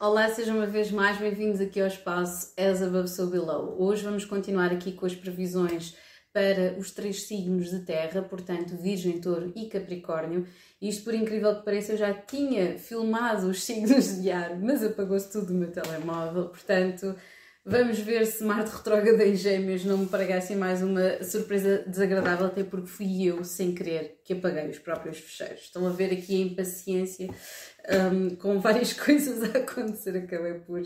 Olá, sejam uma vez mais bem-vindos aqui ao espaço As Above So Below. Hoje vamos continuar aqui com as previsões para os três signos de terra, portanto, Virgem, Touro e Capricórnio. Isto, por incrível que pareça, eu já tinha filmado os signos de ar, mas apagou-se tudo no meu telemóvel, portanto, vamos ver se Marte retrógrada em Gêmeos não me pregasse mais uma surpresa desagradável, até porque fui eu, sem querer, que apaguei os próprios fecheiros. Estão a ver aqui a impaciência, um, com várias coisas a acontecer, acabei por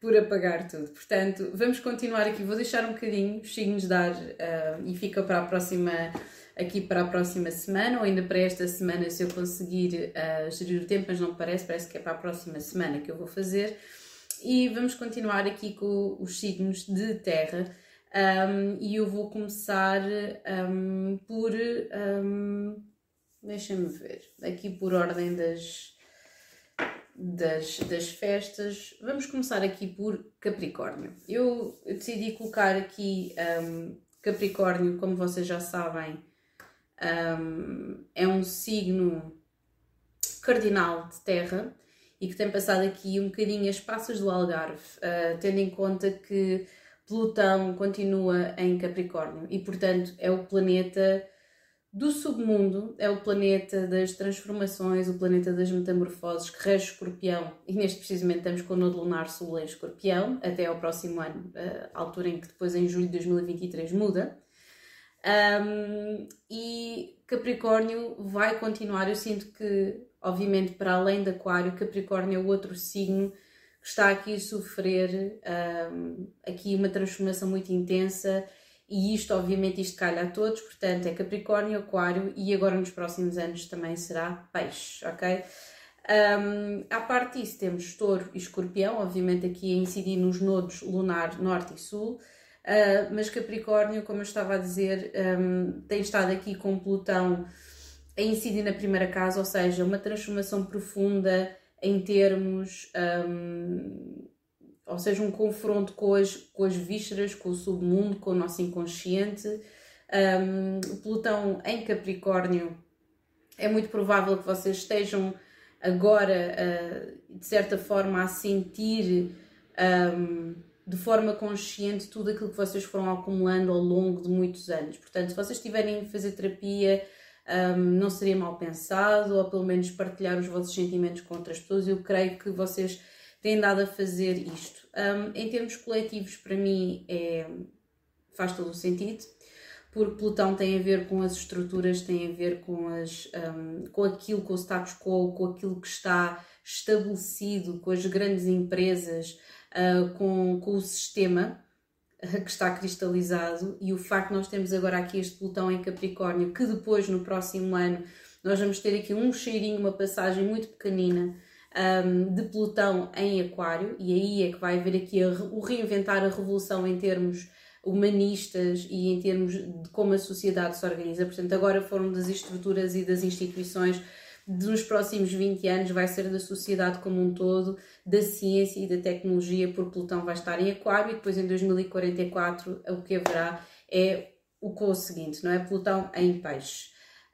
por apagar tudo. Portanto, vamos continuar aqui. Vou deixar um bocadinho os signos de ar uh, e fica para a próxima aqui para a próxima semana ou ainda para esta semana se eu conseguir uh, gerir o tempo, mas não parece, parece que é para a próxima semana que eu vou fazer. E vamos continuar aqui com os signos de terra. Um, e eu vou começar um, por. Um, Deixa-me ver, aqui por ordem das, das, das festas. Vamos começar aqui por Capricórnio. Eu, decidi colocar aqui Capricórnio, como vocês já sabem, é um signo cardinal de terra e que tem passado aqui um bocadinho as passas do Algarve, uh, tendo em conta que Plutão continua em Capricórnio. E, portanto, é o planeta do submundo é o planeta das transformações, o planeta das metamorfoses que rege Escorpião. E neste precisamente estamos com o nodo lunar sul em Escorpião até ao próximo ano, a altura em que depois em julho de 2023 muda. Um, e Capricórnio vai continuar, eu sinto que obviamente para além de Aquário, Capricórnio é o outro signo que está aqui a sofrer um, aqui uma transformação muito intensa e isto, obviamente, isto calha a todos, portanto, é Capricórnio, Aquário e agora nos próximos anos também será Peixe, ok? Um, à parte disso, temos Touro e Escorpião, obviamente aqui a incidir nos nodos lunar Norte e Sul, uh, mas Capricórnio, como eu estava a dizer, um, tem estado aqui com Plutão a incidir na primeira casa, ou seja, uma transformação profunda em termos um, ou seja, um confronto com as, com as vísceras, com o submundo, com o nosso inconsciente. Um, Plutão em Capricórnio é muito provável que vocês estejam agora, uh, de certa forma, a sentir um, de forma consciente tudo aquilo que vocês foram acumulando ao longo de muitos anos. Portanto, se vocês estiverem a fazer terapia, um, não seria mal pensado, ou pelo menos partilhar os vossos sentimentos com outras pessoas. Eu creio que vocês têm dado a fazer isto. Um, em termos coletivos, para mim, é, faz todo o sentido, porque Plutão tem a ver com as estruturas, tem a ver com, as, um, com aquilo, com o status quo, com aquilo que está estabelecido, com as grandes empresas, uh, com, com o sistema que está cristalizado e o facto de nós termos agora aqui este Plutão em Capricórnio, que depois no próximo ano nós vamos ter aqui um cheirinho, uma passagem muito pequenina um, de Plutão em Aquário, e aí é que vai haver aqui a, o reinventar a revolução em termos humanistas e em termos de como a sociedade se organiza. Portanto, agora foram das estruturas e das instituições nos próximos 20 anos vai ser da sociedade como um todo, da ciência e da tecnologia, porque Plutão vai estar em Aquário e depois em 2044 o que haverá é o com o seguinte, não é? Plutão em Peixe.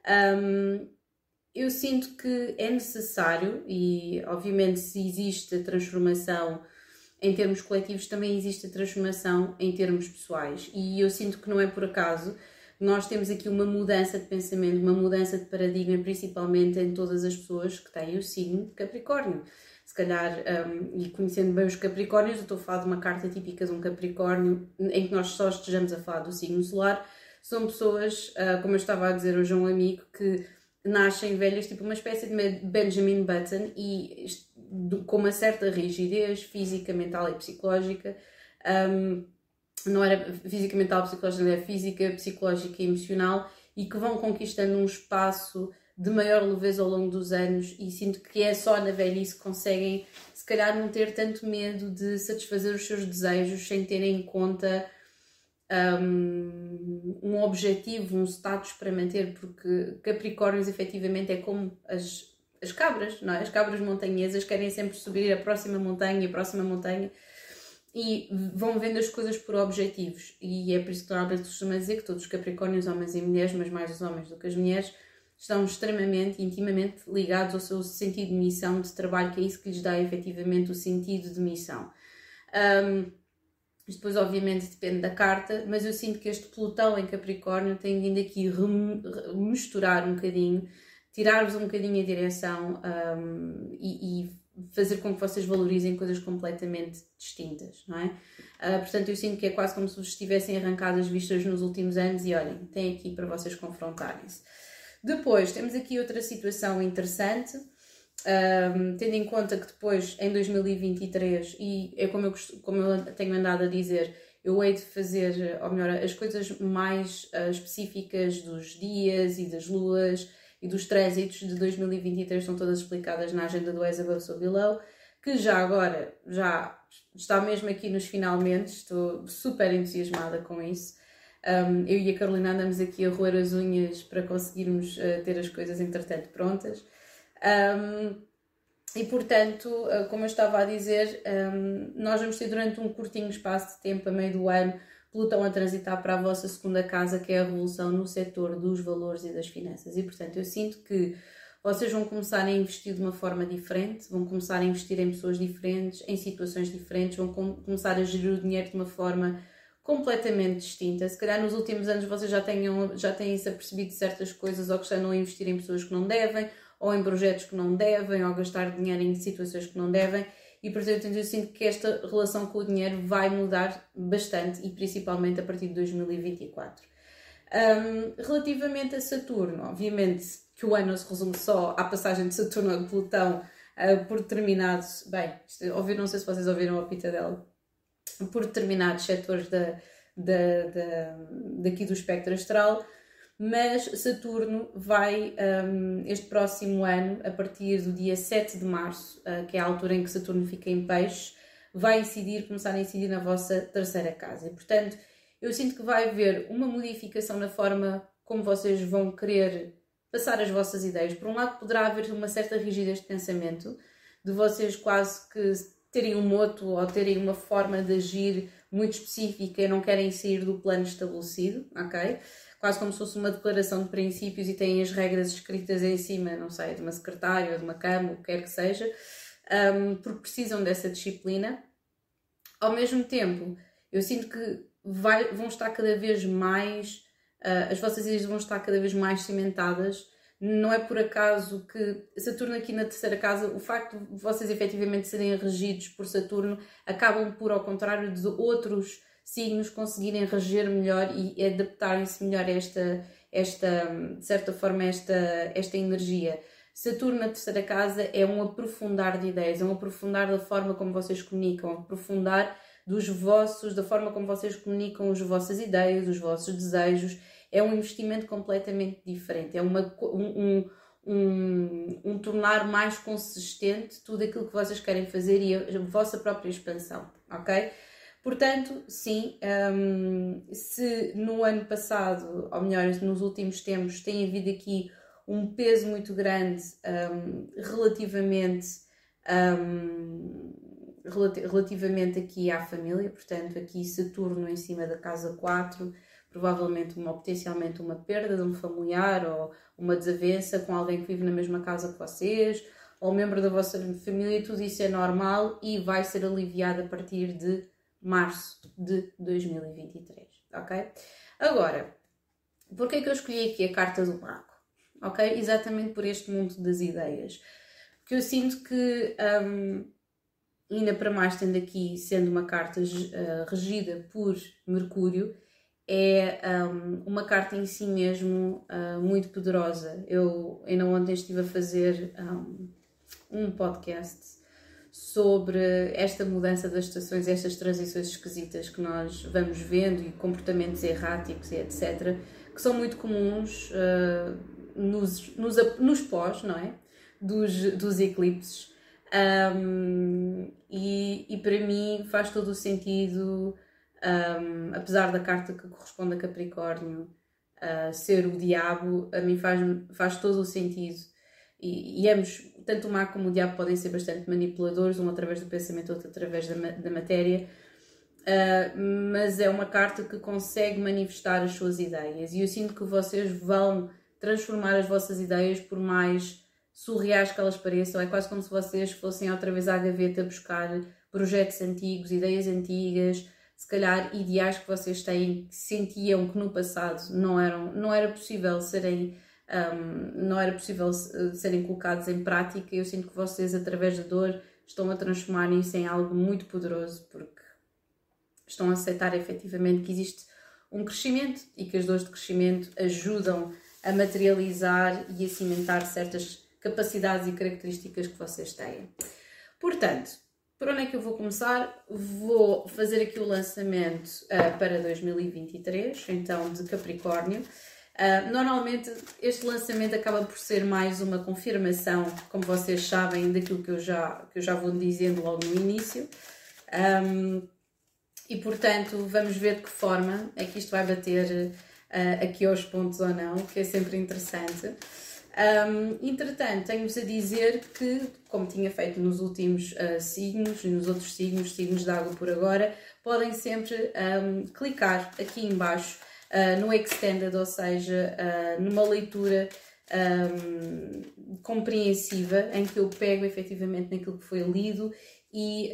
Um, eu sinto que é necessário, e obviamente, se existe a transformação em termos coletivos, também existe a transformação em termos pessoais. E eu sinto que não é por acaso. Nós temos aqui uma mudança de pensamento, uma mudança de paradigma, principalmente em todas as pessoas que têm o signo de Capricórnio. Calhar, um, e conhecendo bem os Capricórnios, eu estou a falar de uma carta típica de um Capricórnio, em que nós só estejamos a falar do signo solar. São pessoas, uh, como eu estava a dizer hoje a um amigo, que nascem velhas, tipo uma espécie de Benjamin Button e com uma certa rigidez física, mental e psicológica. Um, não era física, mental, psicológica, era física, psicológica e emocional e que vão conquistando um espaço de maior leveza ao longo dos anos e sinto que é só na velhice que conseguem se calhar não ter tanto medo de satisfazer os seus desejos sem terem em conta um, um objetivo, um status para manter, porque Capricórnios efetivamente é como as, as cabras, não é? As cabras montanhesas querem sempre subir a próxima montanha, a próxima montanha e vão vendo as coisas por objetivos. E é por isso que normalmente costuma dizer que todos os Capricórnios, homens e mulheres, mas mais os homens do que as mulheres, estão extremamente, intimamente ligados ao seu sentido de missão de trabalho, que é isso que lhes dá efetivamente o sentido de missão. Um, depois, obviamente, depende da carta, mas eu sinto que este Plutão em Capricórnio tem vindo aqui misturar um bocadinho, tirar-vos um bocadinho a direção um, e, e, fazer com que vocês valorizem coisas completamente distintas, não é? Uh, portanto, eu sinto que é quase como se vos estivessem arrancadas vistas nos últimos anos e olhem, tem aqui para vocês confrontarem-se. Depois, temos aqui outra situação interessante um, tendo em conta que depois, em 2023, e é como eu, como eu tenho andado a dizer, eu hei de fazer, ou melhor, as coisas mais uh, específicas dos dias e das luas e dos trânsitos de 2023 estão todas explicadas na agenda do As Above So Below, que já agora, já está mesmo aqui nos finalmente, estou super entusiasmada com isso. Um, eu e a Carolina andamos aqui a roer as unhas para conseguirmos uh, ter as coisas entretanto prontas. Um, e portanto, ah, como eu estava a dizer, um, nós vamos ter durante um curtinho espaço de tempo, a meio do ano, Plutão a transitar para a vossa segunda casa, que é a revolução no setor dos valores e das finanças. E portanto, eu sinto que vocês vão começar a investir de uma forma diferente, vão começar a investir em pessoas diferentes, em situações diferentes, vão com começar a gerir o dinheiro de uma forma completamente distinta. Se calhar nos últimos anos vocês já tenham já têm se apercebido de certas coisas ou que estão a investir em pessoas que não devem, ou em projetos que não devem, ou gastar dinheiro em situações que não devem. E portanto eu sinto que esta relação com o dinheiro vai mudar bastante e principalmente a partir de 2024. Um, relativamente a Saturno, obviamente que o ano se resume só à passagem de Saturno a Plutão uh, por determinados, bem, isto, não sei se vocês ouviram a pita dela, por determinados setores da, da, da, daqui do espectro astral, mas Saturno vai um, este próximo ano, a partir do dia 7 de março, uh, que é a altura em que Saturno fica em peixe, vai incidir, começar a incidir na vossa terceira casa. E, portanto, eu sinto que vai haver uma modificação na forma como vocês vão querer passar as vossas ideias. Por um lado, poderá haver uma certa rigidez de pensamento, de vocês quase que terem um moto ou terem uma forma de agir muito específica e não querem sair do plano estabelecido, ok? quase como se fosse uma declaração de princípios e têm as regras escritas em cima, não sei, de uma secretária ou de uma cama, o que quer que seja, um, porque precisam dessa disciplina. Ao mesmo tempo, eu sinto que vai, vão estar cada vez mais, uh, as vossas ideias vão estar cada vez mais cimentadas. Não é por acaso que Saturno aqui na terceira casa, o facto de vocês efetivamente serem regidos por Saturno, acabam por, ao contrário de outros signos conseguirem reger melhor e adaptarem-se melhor a esta, esta, de certa forma, esta, esta energia. Saturno na terceira casa é um aprofundar de ideias, é um aprofundar da forma como vocês comunicam, aprofundar dos vossos, da forma como vocês comunicam as vossas ideias, os vossos desejos. É um investimento completamente diferente, é uma, um, um, um, tornar mais consistente tudo aquilo que vocês querem fazer e a, a vossa própria expansão, ok? Portanto, sim, um, se no ano passado, ou melhor, nos últimos tempos, tem havido aqui um peso muito grande um, relativamente, um, relativamente aqui à família, portanto, aqui Saturno em cima da casa 4, provavelmente uma, potencialmente uma perda de um familiar ou uma desavença com alguém que vive na mesma casa que vocês, ou membro da vossa família, tudo isso é normal e vai ser aliviado a partir de março de 2023, ok? Agora, porquê que eu escolhi aqui a carta do mago? Ok? Exatamente por este mundo das ideias. Porque eu sinto que, um, ainda para mais tendo aqui, sendo uma carta uh, regida por Mercúrio, é um, uma carta em si mesmo uh, muito poderosa. Eu ainda ontem estive a fazer um, um podcast sobre esta mudança das estações, estas transições esquisitas que nós vamos vendo e comportamentos erráticos e etc., que são muito comuns uh, nos, nos, nos pós, não é? Dos, dos eclipses. Um, e, e para mim faz todo o sentido, um, apesar da carta que corresponde a Capricórnio uh, ser o diabo, a mim faz, faz todo o sentido e, e ambos, tanto o mago como o diabo, podem ser bastante manipuladores, um através do pensamento, outro através da, da matéria. Uh, mas é uma carta que consegue manifestar as suas ideias e eu sinto que vocês vão transformar as vossas ideias, por mais surreais que elas pareçam. É quase como se vocês fossem outra vez à gaveta buscar projetos antigos, ideias antigas, se calhar ideais que vocês têm que sentiam que no passado não eram, não era possível serem um, não era possível serem colocados em prática. Eu sinto que vocês, através da dor, estão a transformar isso em algo muito poderoso, porque estão a aceitar efetivamente que existe um crescimento e que as dores de crescimento ajudam a materializar e a cimentar certas capacidades e características que vocês têm. Portanto, por onde é que eu vou começar? Vou fazer aqui o lançamento uh, para 2023, então de Capricórnio. Uh, normalmente este lançamento acaba por ser mais uma confirmação, como vocês sabem, daquilo que eu já, que eu já vou dizendo logo no início. Um, e portanto, vamos ver de que forma é que isto vai bater uh, aqui aos pontos ou não, que é sempre interessante. Um, entretanto, tenho-vos a dizer que, como tinha feito nos últimos uh, signos, nos outros signos, signos de água por agora, podem sempre um, clicar aqui embaixo uh, no Extended, ou seja, uh, numa leitura um, compreensiva, em que eu pego efetivamente naquilo que foi lido e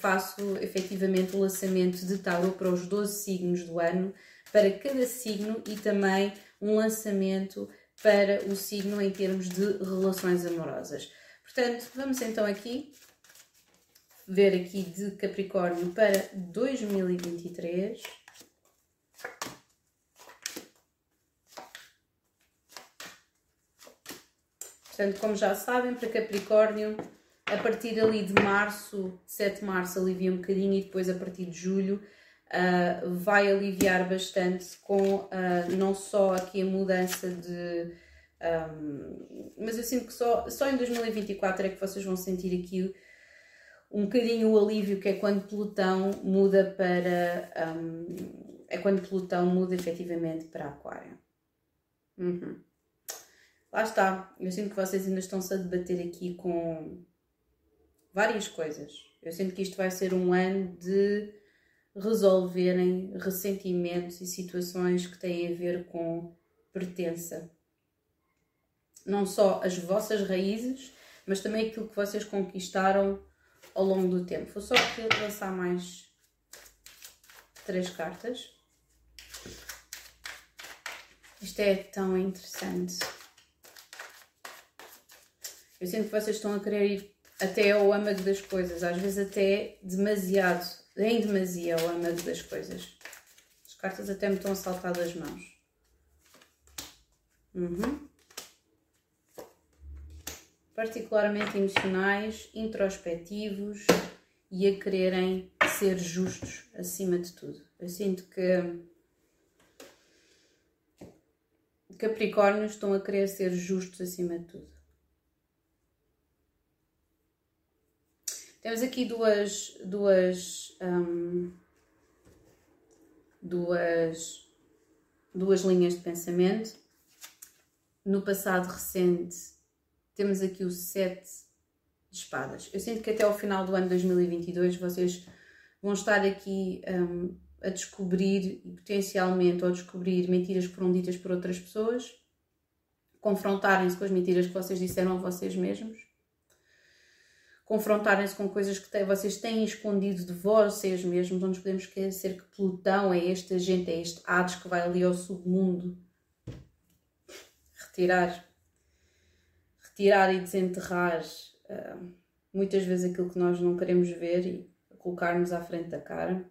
faço efetivamente o lançamento de tarot para os 12 signos do ano, para cada signo e também um lançamento para o signo em termos de relações amorosas. Portanto, vamos então aqui ver aqui de Capricórnio para 2023. Portanto, como já sabem, para Capricórnio, a partir ali de março, 7 de março alivia um bocadinho e depois a partir de julho uh, vai aliviar bastante com uh, não só aqui a mudança de. Um, mas eu sinto que só, só em 2024 é que vocês vão sentir aqui um bocadinho o alívio, que é quando Plutão muda para. Um, é quando Plutão muda efetivamente para Aquário. Uhum. Lá está. Eu sinto que vocês ainda estão-se a debater aqui com várias coisas. Eu sinto que isto vai ser um ano de resolverem ressentimentos e situações que têm a ver com pertença. Não só as vossas raízes, mas também aquilo que vocês conquistaram ao longo do tempo. Vou só lançar mais três cartas. Isto é tão interessante. Eu sinto que vocês estão a querer ir até ao âmago das coisas, às vezes até demasiado em demasia o âmago das coisas. As cartas até me estão a saltar das mãos. Uhum. Particularmente emocionais, introspectivos e a quererem ser justos acima de tudo. Eu sinto que Capricórnios estão a querer ser justos acima de tudo. Temos aqui duas, duas, um, duas, duas linhas de pensamento. No passado recente, temos aqui o sete de espadas. Eu sinto que até ao final do ano 2022 vocês vão estar aqui um, a descobrir potencialmente ou a descobrir mentiras que foram ditas por outras pessoas, confrontarem-se com as mentiras que vocês disseram a vocês mesmos confrontarem-se com coisas que vocês têm escondido de vocês mesmos. Não nos podemos esquecer que Plutão é este agente, é este Hades que vai ali ao submundo retirar, retirar e desenterrar uh, muitas vezes aquilo que nós não queremos ver e colocar-nos à frente da cara.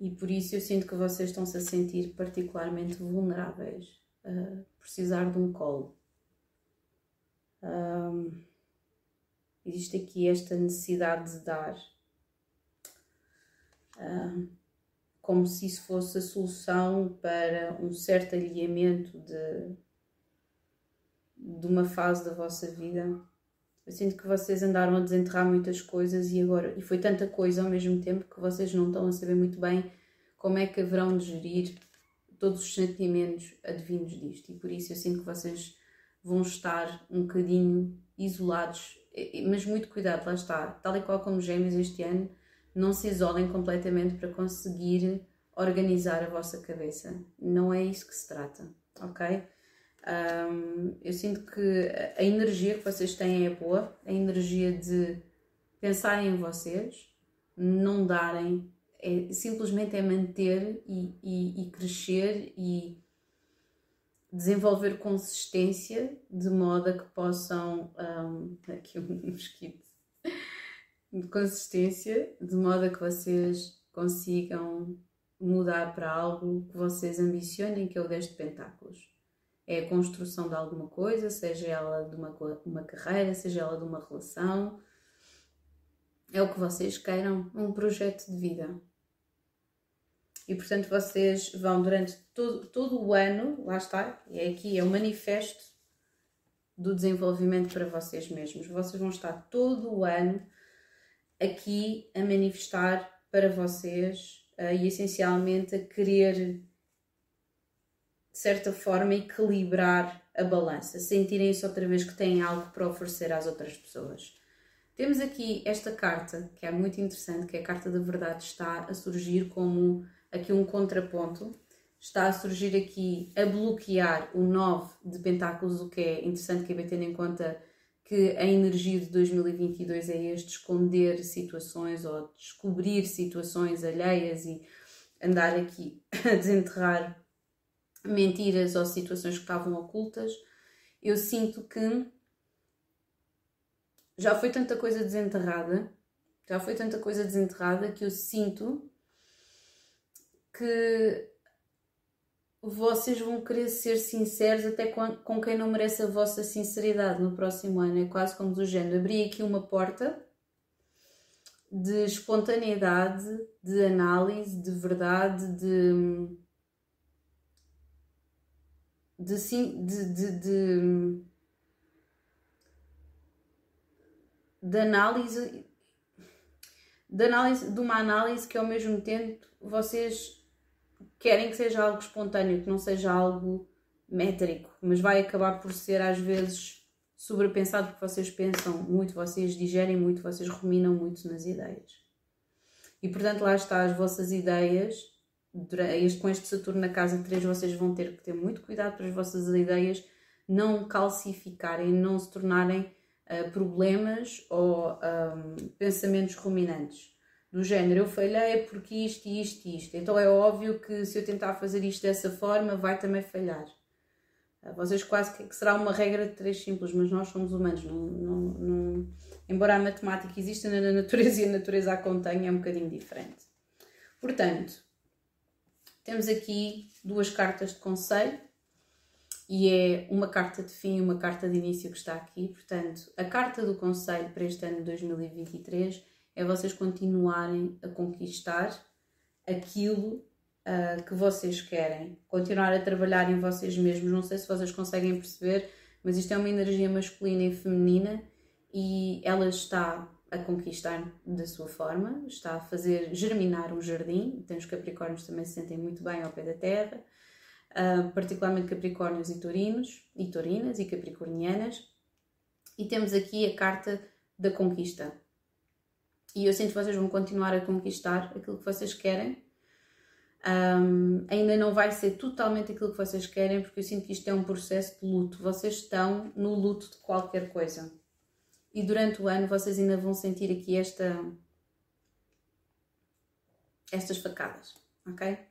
E por isso eu sinto que vocês estão-se a sentir particularmente vulneráveis a precisar de um colo. Um, ah, existe aqui esta necessidade de dar. Uh, como se isso fosse a solução para um certo alinhamento de, de uma fase da vossa vida. Eu sinto que vocês andaram a desenterrar muitas coisas e agora, e foi tanta coisa ao mesmo tempo que vocês não estão a saber muito bem como é que haverão de gerir todos os sentimentos advindos disto. E por isso eu sinto que vocês vão estar um bocadinho isolados mas muito cuidado, lá está. Tal e qual como gêmeos este ano, não se isolem completamente para conseguir organizar a vossa cabeça. Não é isso que se trata, ok? Um, eu sinto que a energia que vocês têm é boa, a energia de pensarem em vocês, não darem, é, simplesmente é manter e, e, e crescer e desenvolver consistência de modo a que possam. Um, aqui um mosquito. De consistência, de modo a que vocês consigam mudar para algo que vocês ambicionem, que é o 10 de Pentáculos é a construção de alguma coisa, seja ela de uma, uma carreira, seja ela de uma relação, é o que vocês queiram, um projeto de vida. E portanto vocês vão durante todo, todo o ano, lá está, é aqui é o manifesto do desenvolvimento para vocês mesmos. Vocês vão estar todo o ano aqui a manifestar para vocês uh, e essencialmente a querer de certa forma, equilibrar a balança, sentirem-se outra vez que têm algo para oferecer às outras pessoas. Temos aqui esta carta, que é muito interessante, que é a carta da verdade, está a surgir como aqui um contraponto, está a surgir aqui a bloquear o 9 de pentáculos, o que é interessante que é tendo em conta que a energia de 2022 é este, esconder situações ou descobrir situações alheias e andar aqui a desenterrar mentiras ou situações que estavam ocultas, eu sinto que já foi tanta coisa desenterrada, já foi tanta coisa desenterrada que eu sinto que vocês vão querer ser sinceros até com quem não merece a vossa sinceridade no próximo ano. É quase como do género. Abri aqui uma porta de espontaneidade, de análise, de verdade, de de, sim, de, de, de, de análise de análise de uma análise que ao mesmo tempo vocês querem que seja algo espontâneo, que não seja algo métrico, mas vai acabar por ser às vezes sobrepensado porque vocês pensam muito, vocês digerem muito, vocês ruminam muito nas ideias. E portanto lá está as vossas ideias com este Saturno na casa 3, vocês vão ter que ter muito cuidado para as vossas ideias não calcificarem, não se tornarem uh, problemas ou um, pensamentos ruminantes. Do género, eu falhei porque isto, isto e isto. Então é óbvio que se eu tentar fazer isto dessa forma, vai também falhar. Uh, vocês quase que, que será uma regra de três simples, mas nós somos humanos. Não, não, não, embora a matemática exista na natureza e a natureza a contém, é um bocadinho diferente. Portanto, temos aqui duas cartas de conselho e é uma carta de fim e uma carta de início que está aqui. Portanto, a carta do conselho para este ano de 2023 é vocês continuarem a conquistar aquilo uh, que vocês querem, continuar a trabalhar em vocês mesmos. Não sei se vocês conseguem perceber, mas isto é uma energia masculina e feminina e ela está a conquistar da sua forma, está a fazer germinar um jardim. Então, os Capricórnios também se sentem muito bem ao pé da terra, uh, particularmente Capricórnios e Taurinos, e Taurinas e Capricornianas. E temos aqui a carta da conquista. E eu sinto que vocês vão continuar a conquistar aquilo que vocês querem. Um, ainda não vai ser totalmente aquilo que vocês querem, porque eu sinto que isto é um processo de luto. Vocês estão no luto de qualquer coisa e durante o ano vocês ainda vão sentir aqui esta estas facadas, ok?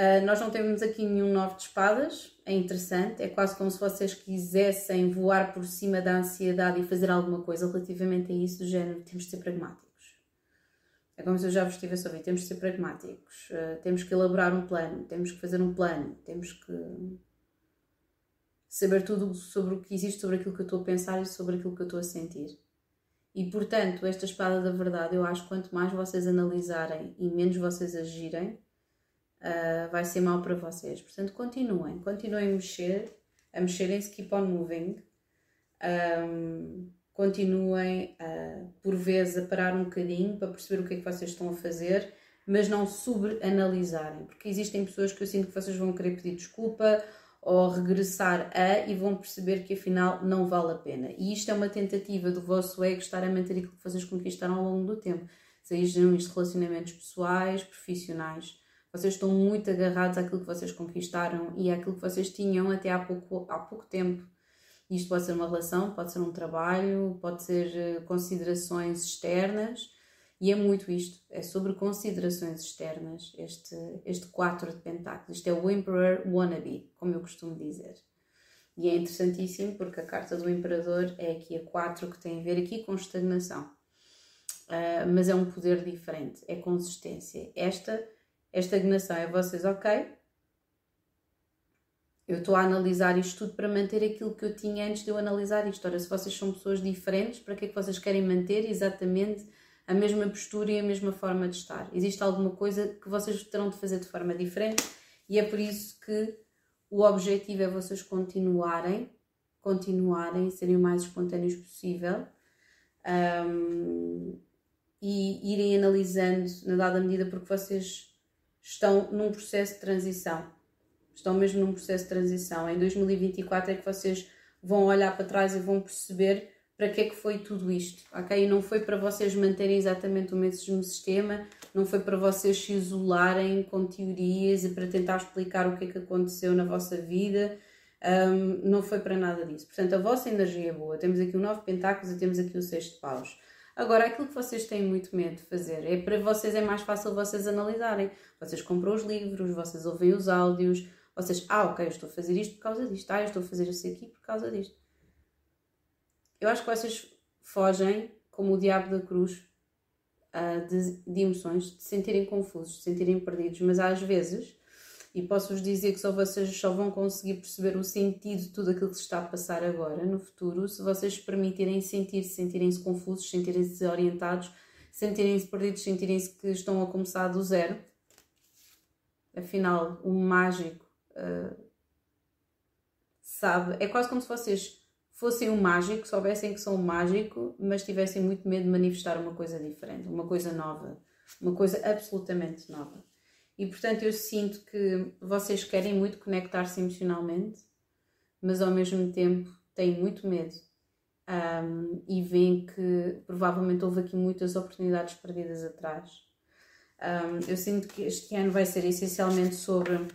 Uh, nós não temos aqui nenhum nove de espadas, é interessante, é quase como se vocês quisessem voar por cima da ansiedade e fazer alguma coisa relativamente a isso, do género, temos de ser pragmáticos. É como se eu já vos estivesse a ouvir, temos de ser pragmáticos, uh, temos que elaborar um plano, temos que fazer um plano, temos que saber tudo sobre o que existe, sobre aquilo que eu estou a pensar e sobre aquilo que eu estou a sentir. E portanto, esta espada da verdade, eu acho que quanto mais vocês analisarem e menos vocês agirem, uh, vai ser mal para vocês. Portanto, continuem, continuem a mexer, a mexerem-se, keep on moving. Um, continuem, uh, por vezes, a parar um bocadinho para perceber o que é que vocês estão a fazer, mas não sobreanalisarem, porque existem pessoas que eu sinto que vocês vão querer pedir desculpa ou regressar a e vão perceber que afinal não vale a pena. E isto é uma tentativa do vosso ego estar a manter aquilo que vocês conquistaram ao longo do tempo, sejam isto relacionamentos pessoais, profissionais. Vocês estão muito agarrados àquilo que vocês conquistaram e àquilo que vocês tinham até há pouco, há pouco tempo. Isto pode ser uma relação, pode ser um trabalho, pode ser eh, considerações externas e é muito isto, é sobre considerações externas, este, este 4 de pentáculos. Isto é o Emperor Wannabe, como eu costumo dizer. E é interessantíssimo porque a carta do Imperador é aqui a 4 que tem a ver aqui com estagnação. Uh, mas é um poder diferente, é consistência. Esta, esta estagnação é vocês, ok, eu estou a analisar isto tudo para manter aquilo que eu tinha antes de eu analisar isto. Ora, se vocês são pessoas diferentes, para que é que vocês querem manter exatamente a mesma postura e a mesma forma de estar? Existe alguma coisa que vocês terão de fazer de forma diferente e é por isso que o objetivo é vocês continuarem, continuarem, serem o mais espontâneos possível um, e irem analisando na dada medida porque vocês estão num processo de transição estão mesmo num processo de transição. Em 2024 é que vocês vão olhar para trás e vão perceber para que é que foi tudo isto, ok? E não foi para vocês manterem exatamente o mesmo sistema, não foi para vocês se isolarem com teorias e para tentar explicar o que é que aconteceu na vossa vida, um, não foi para nada disso. Portanto, a vossa energia é boa. Temos aqui o nove pentáculos e temos aqui o seis de paus. Agora, aquilo que vocês têm muito medo de fazer é para vocês é mais fácil vocês analisarem. Vocês compram os livros, vocês ouvem os áudios, vocês, ah, ok, eu estou a fazer isto por causa disto, ah, eu estou a fazer isso aqui por causa disto. Eu acho que vocês fogem, como o diabo da cruz, uh, de, de, emoções, de se sentirem confusos, de se sentirem perdidos, mas às vezes, e posso-vos dizer que só vocês só vão conseguir perceber o sentido de tudo aquilo que se está a passar agora, no futuro, se vocês permitirem sentir-se, sentirem-se confusos, sentirem-se desorientados, sentirem-se perdidos, sentirem-se que estão a começar do zero. Afinal, o mágico uh, sabe, é quase como se vocês fossem um mágico, soubessem que são um mágico, mas tivessem muito medo de manifestar uma coisa diferente, uma coisa nova, uma coisa absolutamente nova. E portanto eu sinto que vocês querem muito conectar-se emocionalmente, mas ao mesmo tempo têm muito medo um, e veem que provavelmente houve aqui muitas oportunidades perdidas atrás. Um, eu sinto que este ano vai ser essencialmente sobre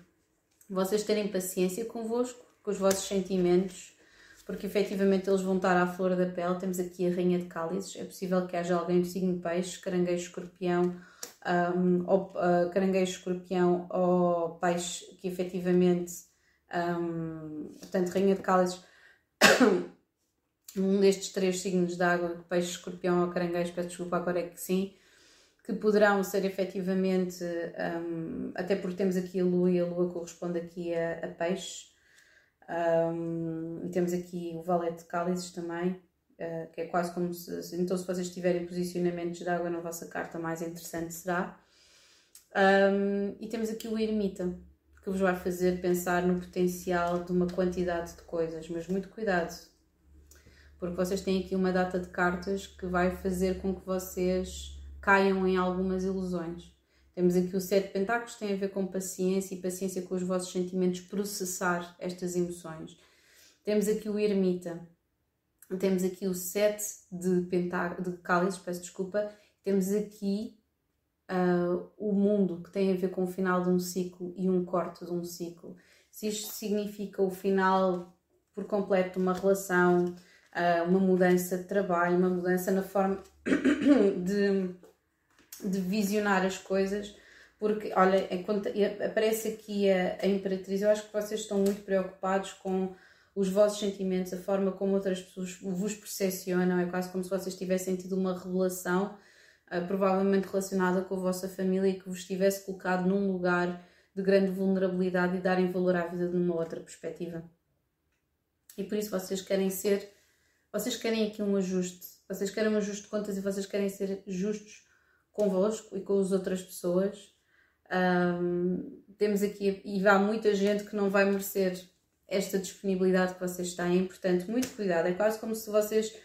vocês terem paciência convosco, com os vossos sentimentos, porque efetivamente eles vão estar à flor da pele. Temos aqui a Rainha de Cálices, é possível que haja alguém do signo peixe, caranguejo, escorpião, um, ou uh, caranguejo, escorpião ou peixe que efetivamente, um, portanto, Rainha de Cálices, um destes três signos de água, peixe, escorpião ou caranguejo, peço desculpa agora é que sim, que poderão ser efetivamente, um, até porque temos aqui a lua e a lua corresponde aqui a, a peixe, um, temos aqui o valete de cálices também, uh, que é quase como se, então se vocês tiverem posicionamentos de água na vossa carta, mais interessante será. Um, e temos aqui o ermita, que vos vai fazer pensar no potencial de uma quantidade de coisas, mas muito cuidado, porque vocês têm aqui uma data de cartas que vai fazer com que vocês caiam em algumas ilusões. Temos aqui o sete pentáculos, tem a ver com paciência e paciência com os vossos sentimentos, processar estas emoções. Temos aqui o ermita, temos aqui o sete de, pentáculos, de cálices, peço desculpa, temos aqui uh, o mundo, que tem a ver com o final de um ciclo e um corte de um ciclo. Se isto significa o final por completo de uma relação, uh, uma mudança de trabalho, uma mudança na forma de de visionar as coisas, porque, olha, enquanto aparece aqui a, a Imperatriz, eu acho que vocês estão muito preocupados com os vossos sentimentos, a forma como outras pessoas vos percepcionam, é quase como se vocês tivessem tido uma revelação, uh, provavelmente relacionada com a vossa família e que vos tivesse colocado num lugar de grande vulnerabilidade e darem valor à vida de uma outra perspectiva. E por isso vocês querem ser, vocês querem aqui um ajuste, vocês querem um ajuste de contas e vocês querem ser justos convosco e com as outras pessoas. Um, temos aqui, e há muita gente que não vai merecer esta disponibilidade que vocês têm, portanto, muito cuidado. É quase como se vocês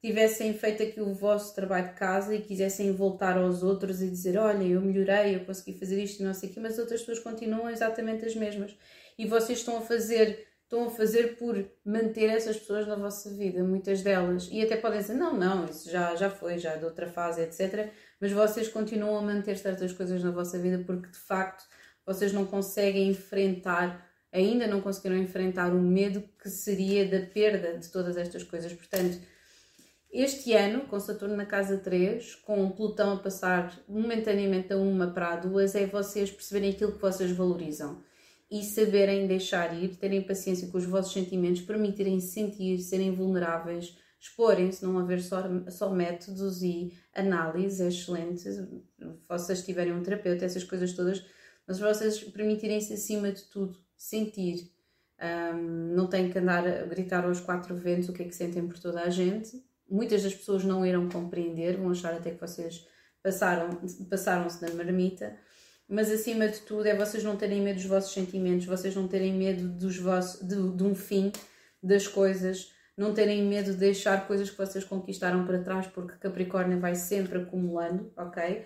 tivessem feito aqui o vosso trabalho de casa e quisessem voltar aos outros e dizer: Olha, eu melhorei, eu consegui fazer isto e não sei o quê, mas outras pessoas continuam exatamente as mesmas. E vocês estão a fazer estão a fazer por manter essas pessoas na vossa vida, muitas delas. E até podem dizer, não, não, isso já, já foi, já é de outra fase, etc. Mas vocês continuam a manter certas coisas na vossa vida porque de facto vocês não conseguem enfrentar, ainda não conseguiram enfrentar o medo que seria da perda de todas estas coisas. Portanto, este ano, com Saturno na casa 3, com Plutão a passar momentaneamente da uma para a duas, é vocês perceberem aquilo que vocês valorizam e saberem deixar ir, terem paciência com os vossos sentimentos, permitirem sentir, serem vulneráveis, exporem-se, não haver só, só métodos e análise, é excelente. Vocês tiverem um terapeuta, essas coisas todas, mas vocês permitirem-se acima de tudo sentir. Um, não têm que andar a gritar aos quatro ventos o que é que sentem por toda a gente. Muitas das pessoas não irão compreender, vão achar até que vocês passaram, passaram-se da marmita mas acima de tudo é vocês não terem medo dos vossos sentimentos, vocês não terem medo dos vossos, de, de um fim das coisas, não terem medo de deixar coisas que vocês conquistaram para trás, porque Capricórnio vai sempre acumulando, ok?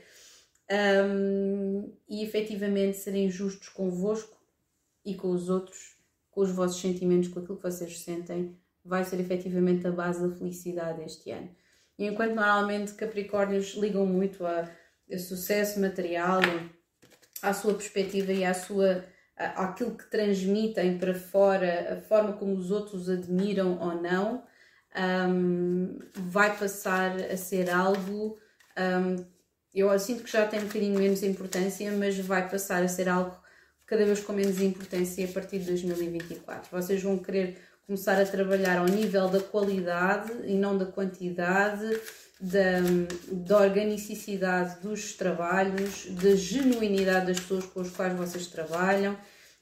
Um, e efetivamente serem justos convosco e com os outros, com os vossos sentimentos, com aquilo que vocês sentem, vai ser efetivamente a base da felicidade este ano. E enquanto normalmente Capricórnios ligam muito a, a sucesso material, à sua perspectiva e à sua àquilo que transmitem para fora, a forma como os outros admiram ou não, um, vai passar a ser algo. Um, eu sinto que já tem um bocadinho menos importância, mas vai passar a ser algo cada vez com menos importância a partir de 2024. Vocês vão querer começar a trabalhar ao nível da qualidade e não da quantidade da, da organicidade dos trabalhos, da genuinidade das pessoas com as quais vocês trabalham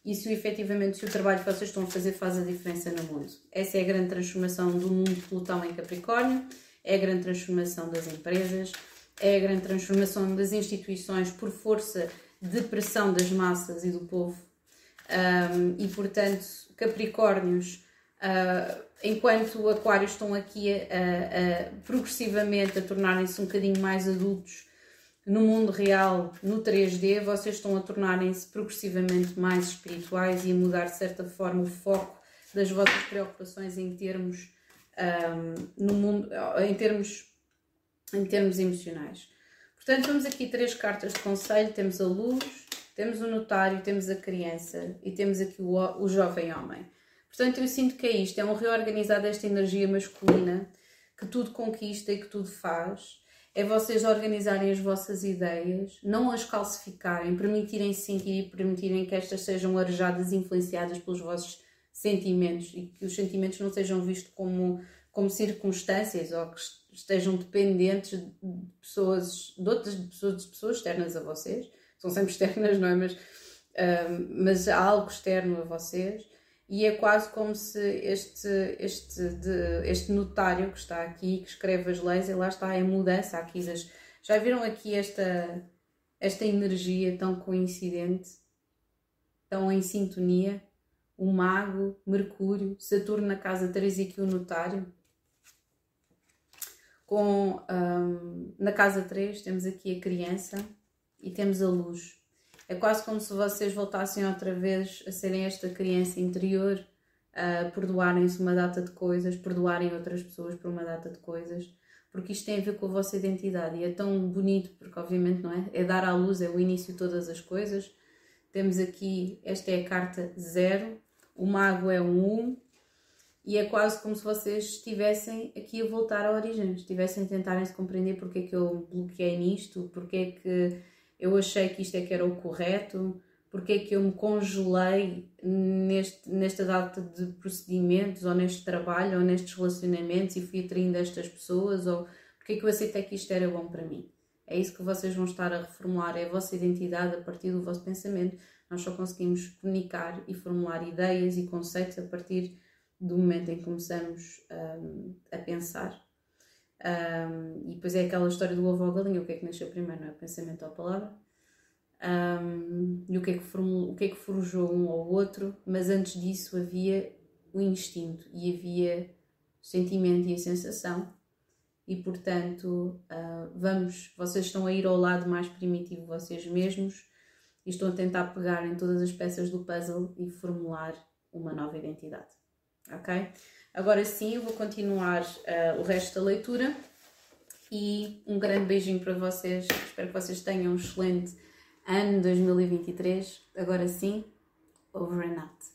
e se efetivamente se o trabalho que vocês estão a fazer faz a diferença no mundo. Essa é a grande transformação do mundo de Plutão em Capricórnio, é a grande transformação das empresas, é a grande transformação das instituições por força de pressão das massas e do povo. Um, e portanto, Capricórnios Uh, enquanto aquários estão aqui a, a, a progressivamente a tornarem-se um bocadinho mais adultos no mundo real, no 3D, vocês estão a tornarem-se progressivamente mais espirituais e a mudar de certa forma o foco das vossas preocupações em termos um, no mundo, em termos em termos emocionais. Portanto, temos aqui três cartas de conselho: temos a luz, temos o notário, temos a criança e temos aqui o, o jovem homem. Portanto, eu sinto que é isto, é um reorganizar desta energia masculina que tudo conquista e que tudo faz. É vocês organizarem as vossas ideias, não as calcificarem, permitirem -se sentir e permitirem que estas sejam arejadas e influenciadas pelos vossos sentimentos e que os sentimentos não sejam vistos como, como circunstâncias ou que estejam dependentes de pessoas, de outras pessoas, de pessoas externas a vocês. São sempre externas, não é? Mas, mas há algo externo a vocês e é quase como se este, este, de, este notário que está aqui, que escreve as leis, e lá está em mudança aqui das... Já viram aqui esta, esta energia tão coincidente, tão em sintonia? O mago, Mercúrio, Saturno na casa 3 e aqui o notário. Com, um, na casa 3 temos aqui a criança e temos a luz. É quase como se vocês voltassem outra vez a serem esta criança interior, a perdoarem-se uma data de coisas, perdoarem outras pessoas por uma data de coisas, porque isto tem a ver com a vossa identidade e é tão bonito, porque obviamente não é? É dar à luz, é o início de todas as coisas. Temos aqui, esta é a carta zero, o mago é um 1, um, e é quase como se vocês estivessem aqui a voltar à origem, estivessem a tentarem se compreender porque é que eu bloqueei nisto, porque é que eu achei que isto é que era o correto, porque é que eu me congelei neste, nesta data de procedimentos, ou neste trabalho, ou nestes relacionamentos e fui atraindo estas pessoas, ou porque é que eu aceitei que isto era bom para mim. É isso que vocês vão estar a reformular, é a vossa identidade a partir do vosso pensamento. Nós só conseguimos comunicar e formular ideias e conceitos a partir do momento em que começamos um, a pensar um, e depois é aquela história do ovo ou galinha, o que é que nasceu primeiro, não é? Pensamento ou palavra. Um, e o que, é que formulou, o que é que forjou um ou outro, mas antes disso havia o instinto e havia o sentimento e a sensação. E portanto, uh, vamos, vocês estão a ir ao lado mais primitivo vocês mesmos e estão a tentar pegar em todas as peças do puzzle e formular uma nova identidade. Ok? Agora sim, eu vou continuar uh, o resto da leitura e um grande beijinho para vocês. Espero que vocês tenham um excelente ano 2023, agora sim, over and out.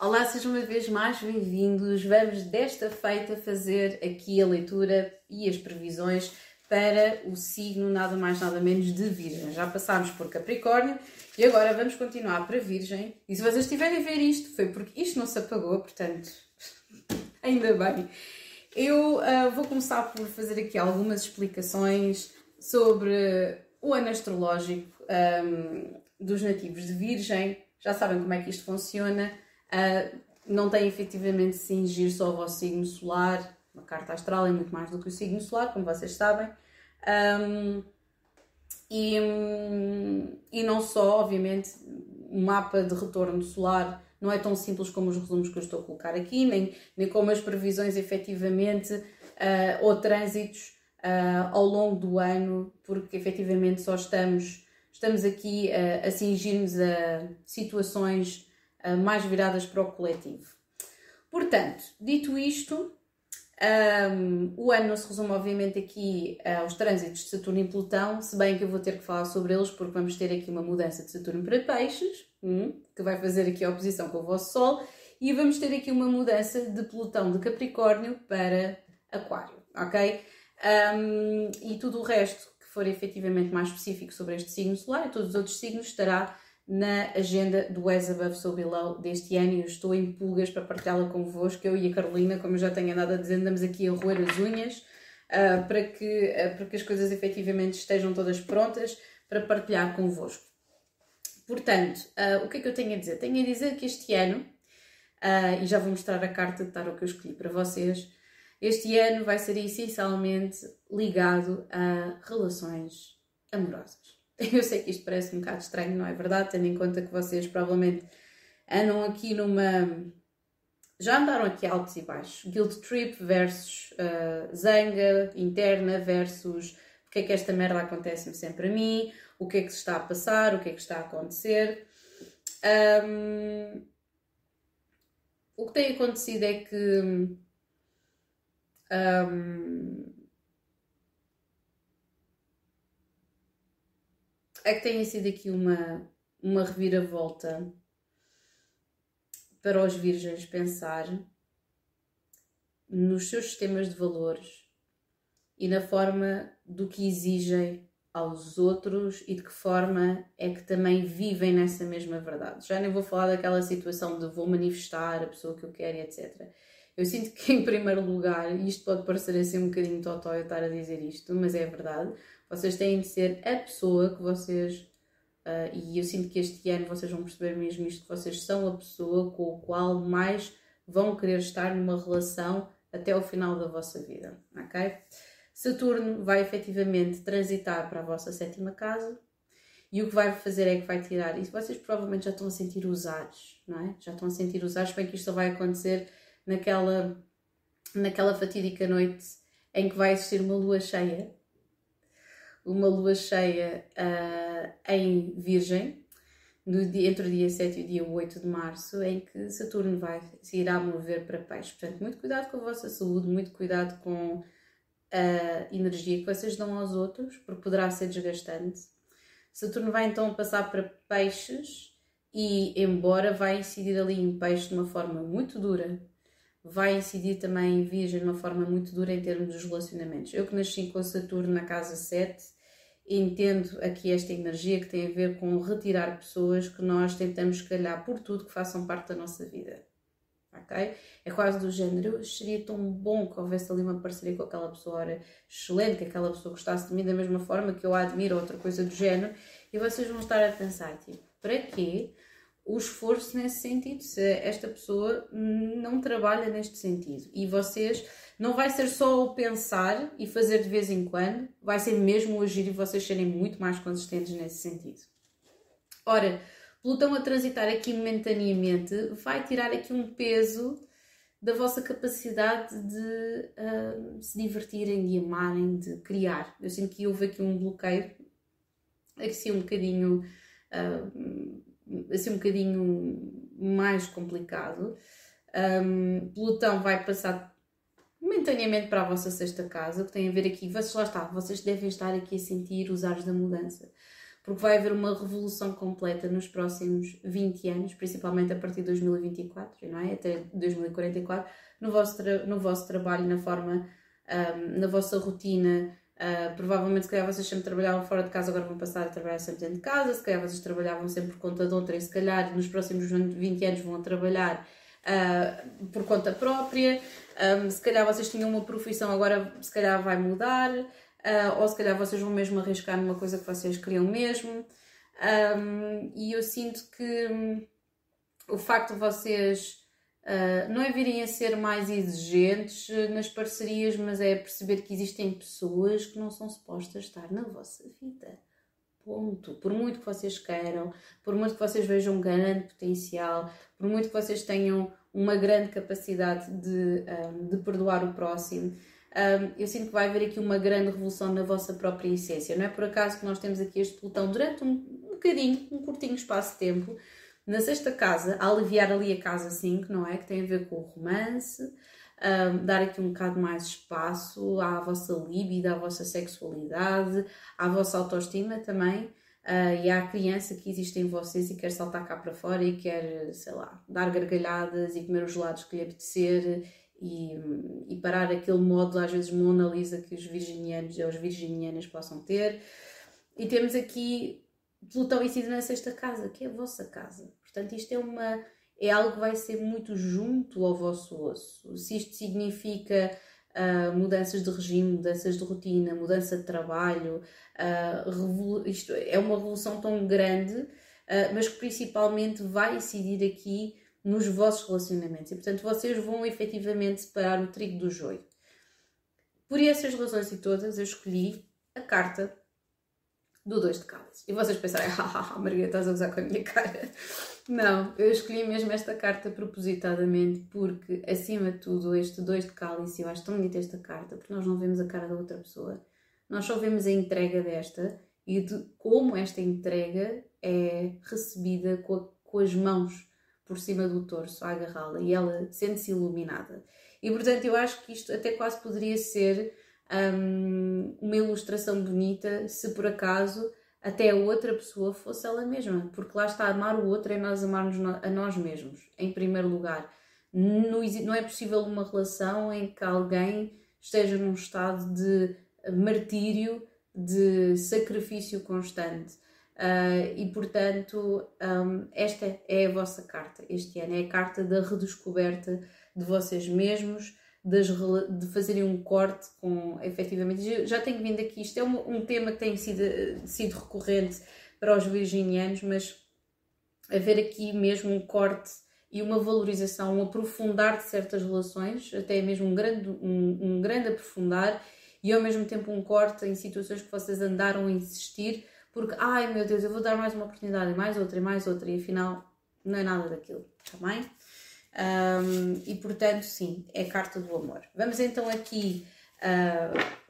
Olá, sejam uma vez mais bem-vindos. Vamos desta feita fazer aqui a leitura e as previsões para o signo nada mais nada menos de Virgem. Já passámos por Capricórnio e agora vamos continuar para Virgem. E se vocês estiverem a ver isto, foi porque isto não se apagou, portanto, ainda bem. Eu uh, vou começar por fazer aqui algumas explicações sobre o ano astrológico um, dos nativos de Virgem. Já sabem como é que isto funciona. Uh, não tem efetivamente de se só ao vosso signo solar. Uma carta astral é muito mais do que o signo solar, como vocês sabem. Um, e, e não só, obviamente, o mapa de retorno solar não é tão simples como os resumos que eu estou a colocar aqui, nem, nem como as previsões efetivamente uh, ou trânsitos uh, ao longo do ano, porque efetivamente só estamos, estamos aqui uh, a cingir-nos a situações uh, mais viradas para o coletivo. Portanto, dito isto, um, o ano não se resume, obviamente, aqui aos trânsitos de Saturno e Plutão, se bem que eu vou ter que falar sobre eles, porque vamos ter aqui uma mudança de Saturno para Peixes, hum, que vai fazer aqui a oposição com o vosso Sol, e vamos ter aqui uma mudança de Plutão de Capricórnio para Aquário, ok? Um, e tudo o resto que for efetivamente mais específico sobre este signo solar e todos os outros signos estará na agenda do As Above So Below deste ano e eu estou em pulgas para partilhá-la convosco. Eu e a Carolina, como eu já tenho andado a dizer, andamos aqui a roer as unhas uh, para, que, uh, para que as coisas efetivamente estejam todas prontas para partilhar convosco. Portanto, uh, o que é que eu tenho a dizer? Tenho a dizer que este ano, e já vou mostrar a carta de tarot que eu escolhi para vocês, este ano vai ser essencialmente ligado a relações amorosas. Eu sei que isto parece um bocado estranho, não é verdade? Tendo em conta que vocês provavelmente andam aqui numa. Já andaram aqui altos e baixos. Guilt trip versus uh, zanga interna versus o que é que esta merda acontece sempre a mim, o que é que se está a passar, o que é que está a acontecer. Um, o que tem acontecido é que um, é que tem sido aqui uma, uma reviravolta para os virgens pensar nos seus sistemas de valores e na forma do que exigem aos outros e de que forma é que também vivem nessa mesma verdade. Já nem vou falar daquela situação de vou manifestar a pessoa que eu quero, etc. Eu sinto que, em primeiro lugar, isto pode parecer assim um bocadinho totó eu estar a dizer isto, mas é verdade, vocês têm de ser a pessoa que vocês. Uh, e eu sinto que este ano vocês vão perceber mesmo isto: vocês são a pessoa com a qual mais vão querer estar numa relação até o final da vossa vida, ok? Saturno vai efetivamente transitar para a vossa sétima casa e o que vai fazer é que vai tirar isso. Vocês provavelmente já estão a sentir usados, não é? Já estão a sentir usados, bem que isto vai acontecer naquela, naquela fatídica noite em que vai existir uma lua cheia, uma lua cheia uh, em Virgem, dia, entre o dia 7 e o dia 8 de março, em que Saturno vai se irá mover para peixe. Portanto, muito cuidado com a vossa saúde, muito cuidado com a energia que vocês dão aos outros, porque poderá ser desgastante. Saturno vai então passar para peixes e, embora vai incidir ali em peixe de uma forma muito dura, vai incidir também em Virgem de uma forma muito dura em termos dos relacionamentos. Eu que nasci com Saturno na casa 7, entendo aqui esta energia que tem a ver com retirar pessoas que nós tentamos calhar por tudo que façam parte da nossa vida. Ok? É quase do género, seria tão bom que houvesse ali uma parceria com aquela pessoa, era excelente que aquela pessoa gostasse de mim da mesma forma que eu a admiro, outra coisa do género, e vocês vão estar a pensar, tipo, para quê? O esforço nesse sentido, se esta pessoa não trabalha neste sentido. E vocês, não vai ser só o pensar e fazer de vez em quando, vai ser mesmo o agir e vocês serem muito mais consistentes nesse sentido. Ora, Plutão a transitar aqui momentaneamente vai tirar aqui um peso da vossa capacidade de uh, se divertirem, de amarem, de criar. Eu sinto que houve aqui um bloqueio, assim um bocadinho. Uh, assim um bocadinho mais complicado. Um, Plutão vai passar momentaneamente para a vossa sexta casa, que tem a ver aqui, vocês lá está, vocês devem estar aqui a sentir os ares da mudança. Porque vai haver uma revolução completa nos próximos 20 anos, principalmente a partir de 2024, não é? Até 2044, no vosso, no vosso trabalho, na forma, um, na vossa rotina, Uh, provavelmente, se calhar, vocês sempre trabalhavam fora de casa, agora vão passar a trabalhar sempre dentro de casa. Se calhar, vocês trabalhavam sempre por conta de outra, e se calhar, nos próximos 20 anos, vão trabalhar uh, por conta própria. Um, se calhar, vocês tinham uma profissão, agora, se calhar, vai mudar. Uh, ou se calhar, vocês vão mesmo arriscar numa coisa que vocês queriam mesmo. Um, e eu sinto que um, o facto de vocês Uh, não é virem a ser mais exigentes uh, nas parcerias, mas é perceber que existem pessoas que não são supostas estar na vossa vida. Ponto. Por muito que vocês queiram, por muito que vocês vejam um grande potencial, por muito que vocês tenham uma grande capacidade de, um, ah, de perdoar o próximo, um, eu sinto que vai haver aqui uma grande revolução na vossa própria essência. Não é por acaso que nós temos aqui este pelotão durante um, um bocadinho, um curtinho espaço de tempo na sexta casa, a aliviar ali a casa 5, não é? Que tem a ver com o romance, um, dar aqui um bocado mais espaço à vossa libido, à vossa sexualidade, à vossa autoestima também. Uh, e à criança que existe em vocês e quer saltar cá para fora e quer, sei lá, dar gargalhadas e comer os gelados que lhe apetecer e, e parar aquele modo, às vezes, Mona Lisa que os virginianos ou as virginianas possam ter. E temos aqui Plutão incide na sexta casa, que é a vossa casa. Portanto, isto é uma é algo que vai ser muito junto ao vosso osso. Se isto significa uh, mudanças de regime, mudanças de rotina, mudança de trabalho, uh, isto é uma revolução tão grande, uh, mas que principalmente vai incidir aqui nos vossos relacionamentos. E, portanto, vocês vão efetivamente separar o trigo do joio. Por essas razões e todas, eu escolhi a carta do dois de cálice. E vocês pensarem, hahaha, Margarida, estás a usar com a minha cara. Não, eu escolhi mesmo esta carta propositadamente porque, acima de tudo, este dois de cálice, eu acho tão bonita esta carta, porque nós não vemos a cara da outra pessoa. Nós só vemos a entrega desta e de como esta entrega é recebida com, a, com as mãos por cima do torso a agarrá-la e ela sente-se iluminada. E portanto, eu acho que isto até quase poderia ser um, uma ilustração bonita se por acaso até a outra pessoa fosse ela mesma, porque lá está, amar o outro é nós amarmos a nós mesmos, em primeiro lugar. Não, é possível uma relação em que alguém esteja num estado de martírio, de sacrifício constante. Uh, e portanto, um, esta é a vossa carta este ano, é a carta da redescoberta de vocês mesmos, das, de fazerem um corte com efetivamente. Já tenho vindo aqui, isto é um, um tema que tem sido, sido recorrente para os virginianos, mas haver aqui mesmo um corte e uma valorização, um aprofundar de certas relações, até mesmo um grande, um, um grande aprofundar e ao mesmo tempo um corte em situações que vocês andaram a insistir, porque ai meu Deus, eu vou dar mais uma oportunidade, mais outra, e mais outra, e afinal não é nada daquilo, está bem? Um, e portanto, sim, é carta do amor. Vamos então aqui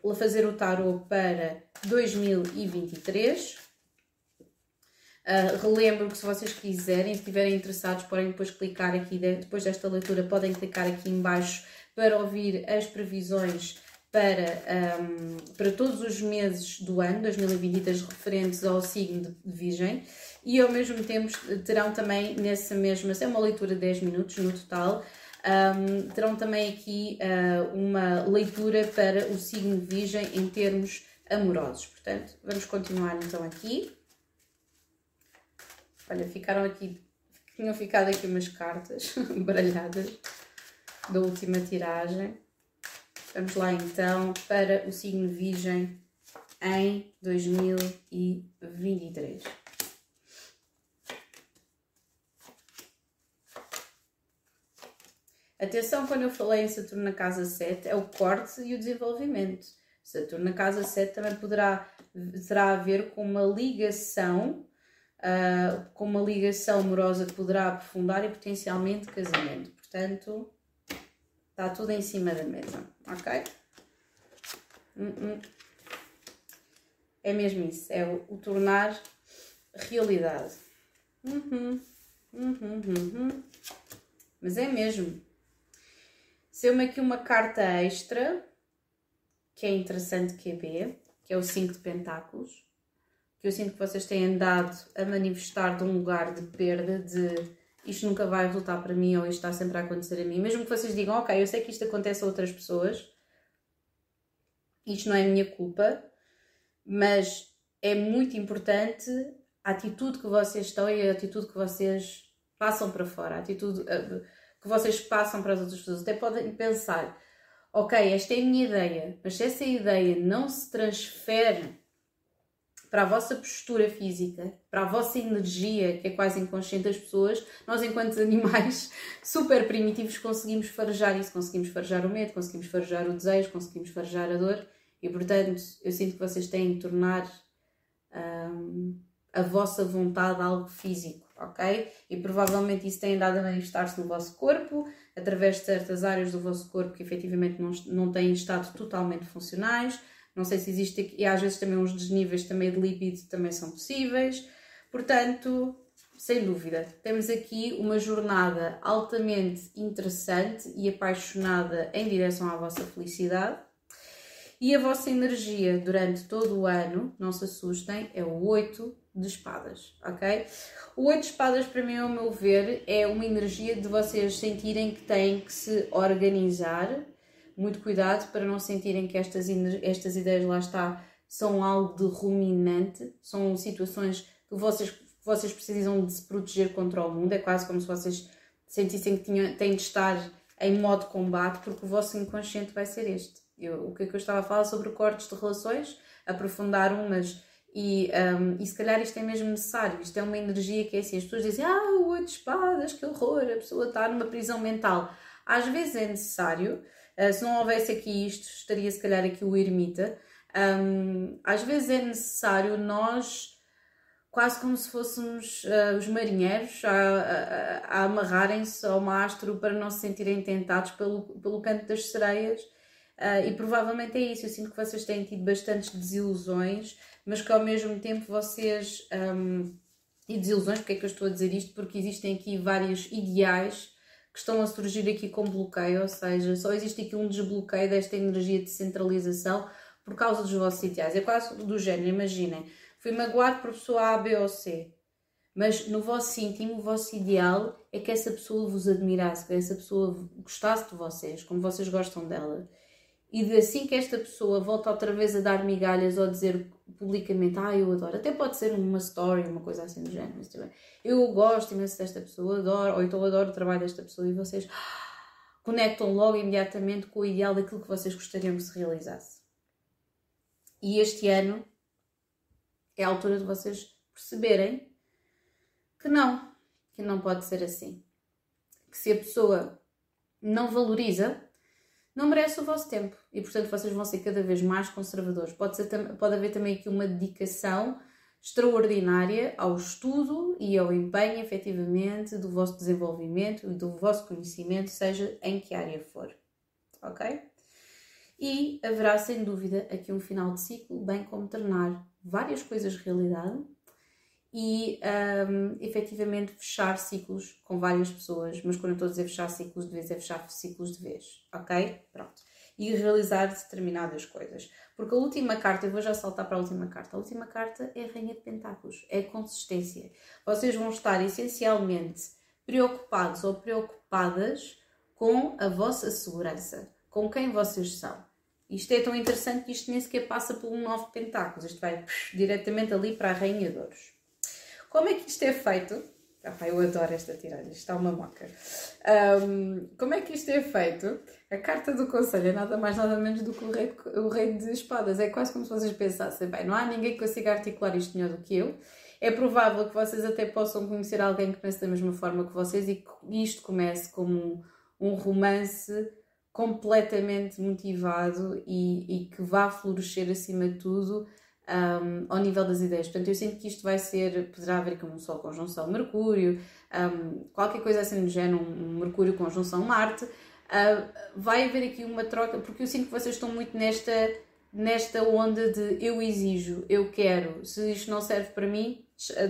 uh, fazer o tarot para 2023. Uh, ah, relembro que se vocês quiserem, se estiverem interessados, podem depois clicar aqui, depois desta leitura, podem clicar aqui embaixo para ouvir as previsões para, um, para todos os meses do ano 2023 referentes ao signo de Virgem e ao mesmo tempo terão também nessa mesma, é uma leitura de 10 minutos no total, um, terão também aqui uh, uma leitura para o signo de Virgem em termos amorosos. Portanto, vamos continuar então aqui. Olha, ficaram aqui, tinham ficado aqui umas cartas baralhadas da última tiragem. Vamos lá então para o signo Virgem em 2023. Atenção, quando eu falei em Saturno na casa 7, é o corte e o desenvolvimento. Saturno na casa 7 também poderá terá a ver com uma ligação, uh, com uma ligação amorosa que poderá aprofundar e potencialmente casamento. Portanto, está tudo em cima da mesa, ok? Uh -uh. É mesmo isso, é o, o tornar realidade. Uhum. Uhum, uhum. Mas é mesmo. Saiu-me aqui uma carta extra, que é interessante que é B, que é o 5 de Pentáculos, que eu sinto que vocês têm andado a manifestar de um lugar de perda, de isto nunca vai resultar para mim ou isto está sempre a acontecer a mim. Mesmo que vocês digam, ok, eu sei que isto acontece a outras pessoas, isto não é minha culpa, mas é muito importante a atitude que vocês estão e a atitude que vocês passam para fora, a atitude eh, que vocês passam para as outras pessoas. Até podem pensar, ok, esta é a minha ideia, mas se essa ideia não se transfere para a vossa postura física, para a vossa energia, que é quase inconsciente das pessoas, nós, enquanto animais super primitivos, conseguimos farejar isso, conseguimos farejar o medo, conseguimos farejar o desejo, conseguimos farejar a dor, e portanto, eu sinto que vocês têm de tornar hum, a vossa vontade algo físico, ok? E provavelmente isso tem dado a manifestar-se no vosso corpo, através de certas áreas do vosso corpo que efetivamente não, não têm estado totalmente funcionais não sei se existe aqui, e às vezes também uns desníveis também de lípido também são possíveis. Portanto, sem dúvida, temos aqui uma jornada altamente interessante e apaixonada em direção à vossa felicidade. E a vossa energia durante todo o ano, não se assustem, é o 8 de espadas, ok? O 8 de espadas, para mim, ao meu ver, é uma energia de vocês sentirem que têm que se organizar muito cuidado para não sentirem que estas, estas ideias lá está são algo de ruminante, são situações que vocês, vocês precisam de se proteger contra o mundo, é quase como se vocês sentissem que tinham, têm de estar em modo combate, porque o vosso inconsciente vai ser este. Eu, o que é que eu estava a falar sobre cortes de relações, aprofundar umas e, um, e se calhar isto é mesmo necessário, isto é uma energia que é assim, as pessoas dizem, ah, oito espadas, que horror, a pessoa está numa prisão mental. Às vezes é necessário, Uh, se não houvesse aqui isto, estaria se calhar aqui o ermita. Um, às vezes é necessário nós, quase como se fôssemos uh, os marinheiros, a, a, a amarrarem-se ao mastro para não se sentirem tentados pelo, pelo canto das sereias. Uh, e provavelmente é isso. Eu sinto que vocês têm tido bastantes desilusões, mas que ao mesmo tempo vocês. Um, e desilusões, porque é que eu estou a dizer isto? Porque existem aqui vários ideais que estão a surgir aqui com bloqueio, ou seja, só existe aqui um desbloqueio desta energia de centralização por causa dos vossos ideais. É quase do género, imaginem, fui magoado por pessoa A, B ou C, mas no vosso íntimo, o vosso ideal é que essa pessoa vos admirasse, que essa pessoa gostasse de vocês, como vocês gostam dela. E assim que esta pessoa volta outra vez a dar migalhas ou a dizer publicamente, ah, eu adoro, até pode ser uma story, uma coisa assim do género, eu gosto imenso desta pessoa, adoro, ou então adoro o trabalho desta pessoa e vocês conectam logo imediatamente com o ideal daquilo que vocês gostariam que se realizasse. E este ano é a altura de vocês perceberem que não, que não pode ser assim. Que se a pessoa não valoriza não merece o vosso tempo e, portanto, vocês vão ser cada vez mais conservadores. Pode, ser, pode haver também aqui uma dedicação extraordinária ao estudo e ao empenho, efetivamente, do vosso desenvolvimento e do vosso conhecimento, seja em que área for. Ok? E haverá, sem dúvida, aqui um final de ciclo, bem como tornar várias coisas realidade e um, efetivamente fechar ciclos com várias pessoas, mas quando eu estou a dizer fechar ciclos de vez, é fechar ciclos de vez, ok? Pronto. E realizar determinadas coisas. Porque a última carta, eu vou já saltar para a última carta, a última carta é a Rainha de Pentáculos, é consistência. Vocês vão estar essencialmente preocupados ou preocupadas com a vossa segurança, com quem vocês são. Isto é tão interessante que isto nem sequer passa por um novo pentáculos, isto vai psh, diretamente ali para a Rainha de Ouros. Como é que isto é feito? Ah, eu adoro esta tiragem, está uma moca. Um, como é que isto é feito? A carta do conselho é nada mais nada menos do que o rei, o rei de espadas. É quase como se vocês pensassem, bem, não há ninguém que consiga articular isto melhor do que eu. É provável que vocês até possam conhecer alguém que pense da mesma forma que vocês e que isto comece como um, um romance completamente motivado e, e que vá florescer acima de tudo um, ao nível das ideias. Portanto, eu sinto que isto vai ser, poderá haver como um Sol conjunção Mercúrio, um, qualquer coisa assim do género, um Mercúrio conjunção Marte. Uh, vai haver aqui uma troca, porque eu sinto que vocês estão muito nesta, nesta onda de eu exijo, eu quero, se isto não serve para mim,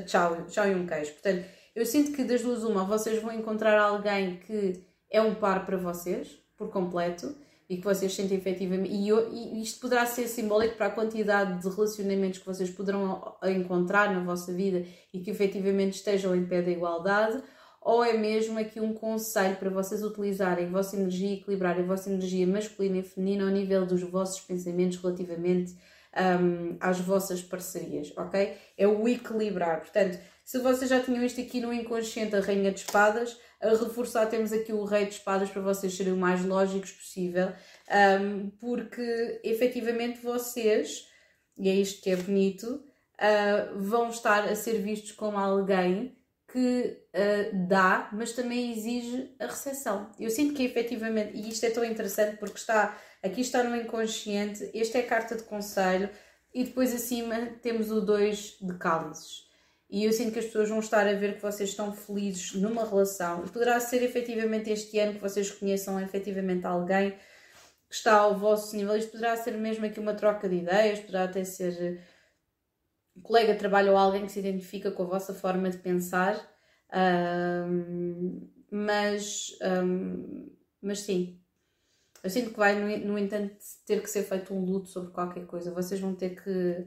tchau, tchau e um queijo. Portanto, eu sinto que das duas uma, vocês vão encontrar alguém que é um par para vocês, por completo e que vocês sentem efetivamente. E, eu, e isto poderá ser simbólico para a quantidade de relacionamentos que vocês poderão encontrar na vossa vida e que efetivamente estejam em pé da igualdade, ou é mesmo aqui um conselho para vocês utilizarem a vossa energia, equilibrarem a vossa energia masculina e feminina ao nível dos vossos pensamentos relativamente um, às vossas parcerias, ok? É o equilibrar. Portanto, se vocês já tinham isto aqui no inconsciente, a Rainha de Espadas, a reforçar temos aqui o Rei de Espadas para vocês serem o mais lógicos possível, um, porque efetivamente vocês, e é isto que é bonito, uh, vão estar a ser vistos como alguém que uh, dá, mas também exige a recepção. Eu sinto que efetivamente, e isto é tão interessante porque está aqui está no inconsciente, esta é a carta de conselho, e depois acima temos o 2 de cálices. E eu sinto que as pessoas vão estar a ver que vocês estão felizes numa relação. Poderá ser efetivamente este ano que vocês conheçam efetivamente alguém que está ao vosso nível. Isto poderá ser mesmo aqui uma troca de ideias, poderá até ser eh, um colega de trabalho ou alguém que se identifica com a vossa forma de pensar. Um, mas, um, mas sim, eu sinto que vai, no, no entanto, ter que ser feito um luto sobre qualquer coisa. Vocês vão ter que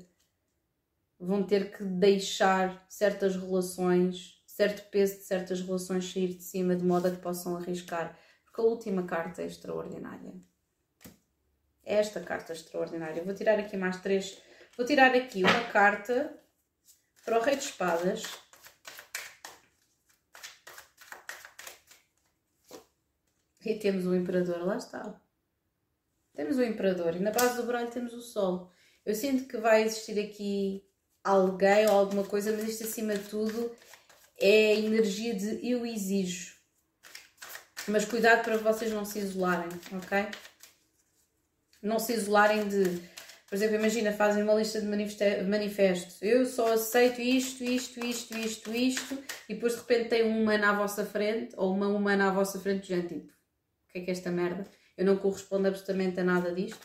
vão ter que deixar certas relações, certo peso de certas relações sair de cima de modo a que possam arriscar. Porque a última carta é extraordinária. É esta carta extraordinária. vou tirar aqui mais três. Vou tirar aqui uma carta para o Rei de Espadas. E temos o Imperador, lá está. Temos o Imperador e na base do baralho temos o Sol. Eu sinto que vai existir aqui alguém ou alguma coisa, mas isto acima de tudo é a energia de eu exijo. Mas cuidado para vocês não se isolarem, ok? Não se isolarem de. Por exemplo, imagina, fazem uma lista de manifestos. Eu só aceito isto, isto, isto, isto, isto, e depois de repente tem um humano à vossa frente, ou uma humana à vossa frente, gente, tipo, o que é que é esta merda? Eu não correspondo absolutamente a nada disto.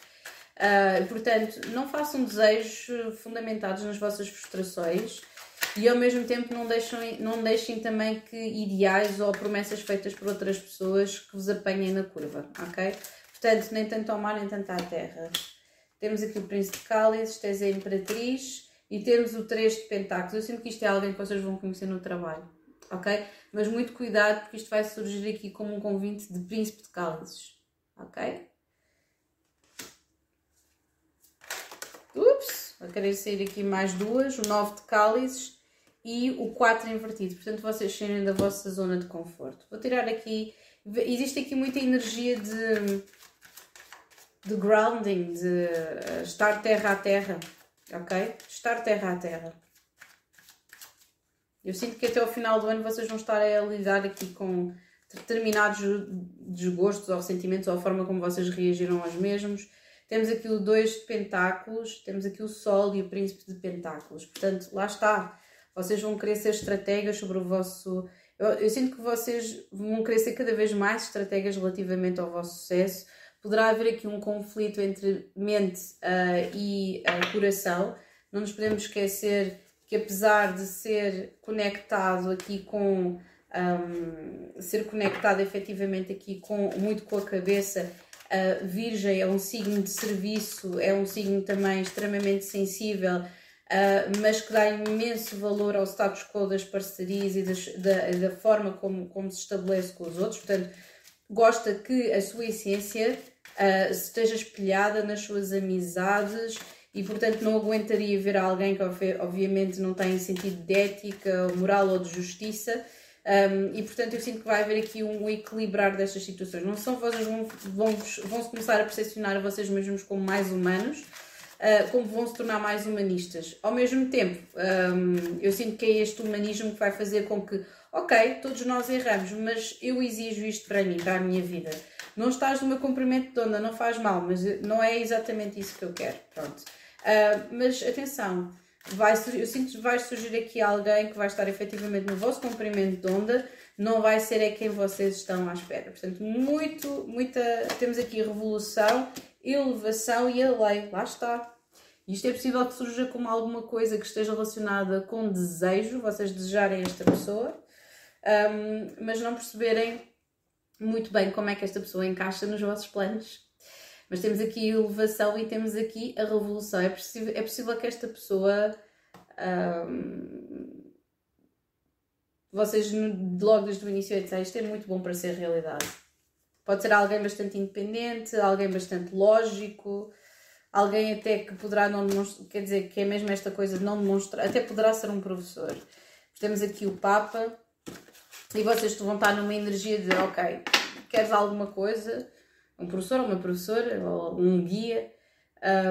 Uh, portanto, não façam desejos fundamentados nas vossas frustrações e ao mesmo tempo não deixem, não deixem também que ideais ou promessas feitas por outras pessoas que vos apanhem na curva, ok? Portanto, nem tanto ao mar, nem tanto à terra. Temos aqui o Príncipe de Cálices, tens a Imperatriz e temos o 3 de Pentáculos. Eu sinto que isto é alguém que vocês vão conhecer no trabalho, ok? Mas muito cuidado porque isto vai surgir aqui como um convite de Príncipe de Cálices, ok? Sair aqui mais duas, o 9 de cálices e o 4 invertido. Portanto, vocês saírem da vossa zona de conforto. Vou tirar aqui, existe aqui muita energia de, de grounding, de eh, estar terra a terra, ok? Estar terra a terra. Eu sinto que até ao final do ano vocês vão estar a lidar aqui com determinados desgostos ou ressentimentos ou a forma como vocês reagiram aos mesmos temos aqui o 2 de pentáculos, temos aqui o sol e o príncipe de pentáculos. Portanto, lá está. Vocês vão querer ser estrategas sobre o vosso... Eu, eu sinto que vocês vão querer ser cada vez mais estrategas relativamente ao vosso sucesso. Poderá haver aqui um conflito entre mente uh, e uh, coração. Não nos podemos esquecer que apesar de ser conectado aqui com... Um, ser conectado efetivamente aqui com, muito com a cabeça a Virgem é um signo de serviço, é um signo também extremamente sensível, uh, mas que dá imenso valor ao status quo das parcerias e das, da, da forma como, como se estabelece com os outros. Portanto, gosta que a sua essência uh, esteja espelhada nas suas amizades e, portanto, não aguentaria ver alguém que, obviamente, não tem sentido de ética, moral ou de justiça um, e portanto eu sinto que vai haver aqui um equilibrar destas situações. Não são vocês vão, vão, vão se começar a percepcionar a vocês mesmos como mais humanos, uh, como vão se tornar mais humanistas. Ao mesmo tempo, um, eu sinto que é este humanismo que vai fazer com que, ok, todos nós erramos, mas eu exijo isto para mim, para a minha vida. Não estás no meu cumprimento de onda, não faz mal, mas não é exatamente isso que eu quero. Pronto. Uh, mas atenção, vai, eu sinto que vai surgir aqui alguém que vai estar efetivamente no vosso comprimento de onda, não vai ser é quem vocês estão à espera. Portanto, muito, muita, temos aqui revolução, elevação e a lei, lá está. Isto é possível que surja como alguma coisa que esteja relacionada com desejo, vocês desejarem esta pessoa, um, mas não perceberem muito bem como é que esta pessoa encaixa nos vossos planos. Mas temos aqui a elevação e temos aqui a revolução. É possível, é possível que esta pessoa. Vocês, logo desde o início, etc., isto é muito bom para ser realidade. Pode ser alguém bastante independente, alguém bastante lógico, alguém até que poderá não demonstrar, quer dizer, que é mesmo esta coisa de não demonstrar, até poderá ser um professor. Temos aqui o Papa e vocês vão estar numa energia de, ok, queres alguma coisa, um professor ou uma professora, ou um guia,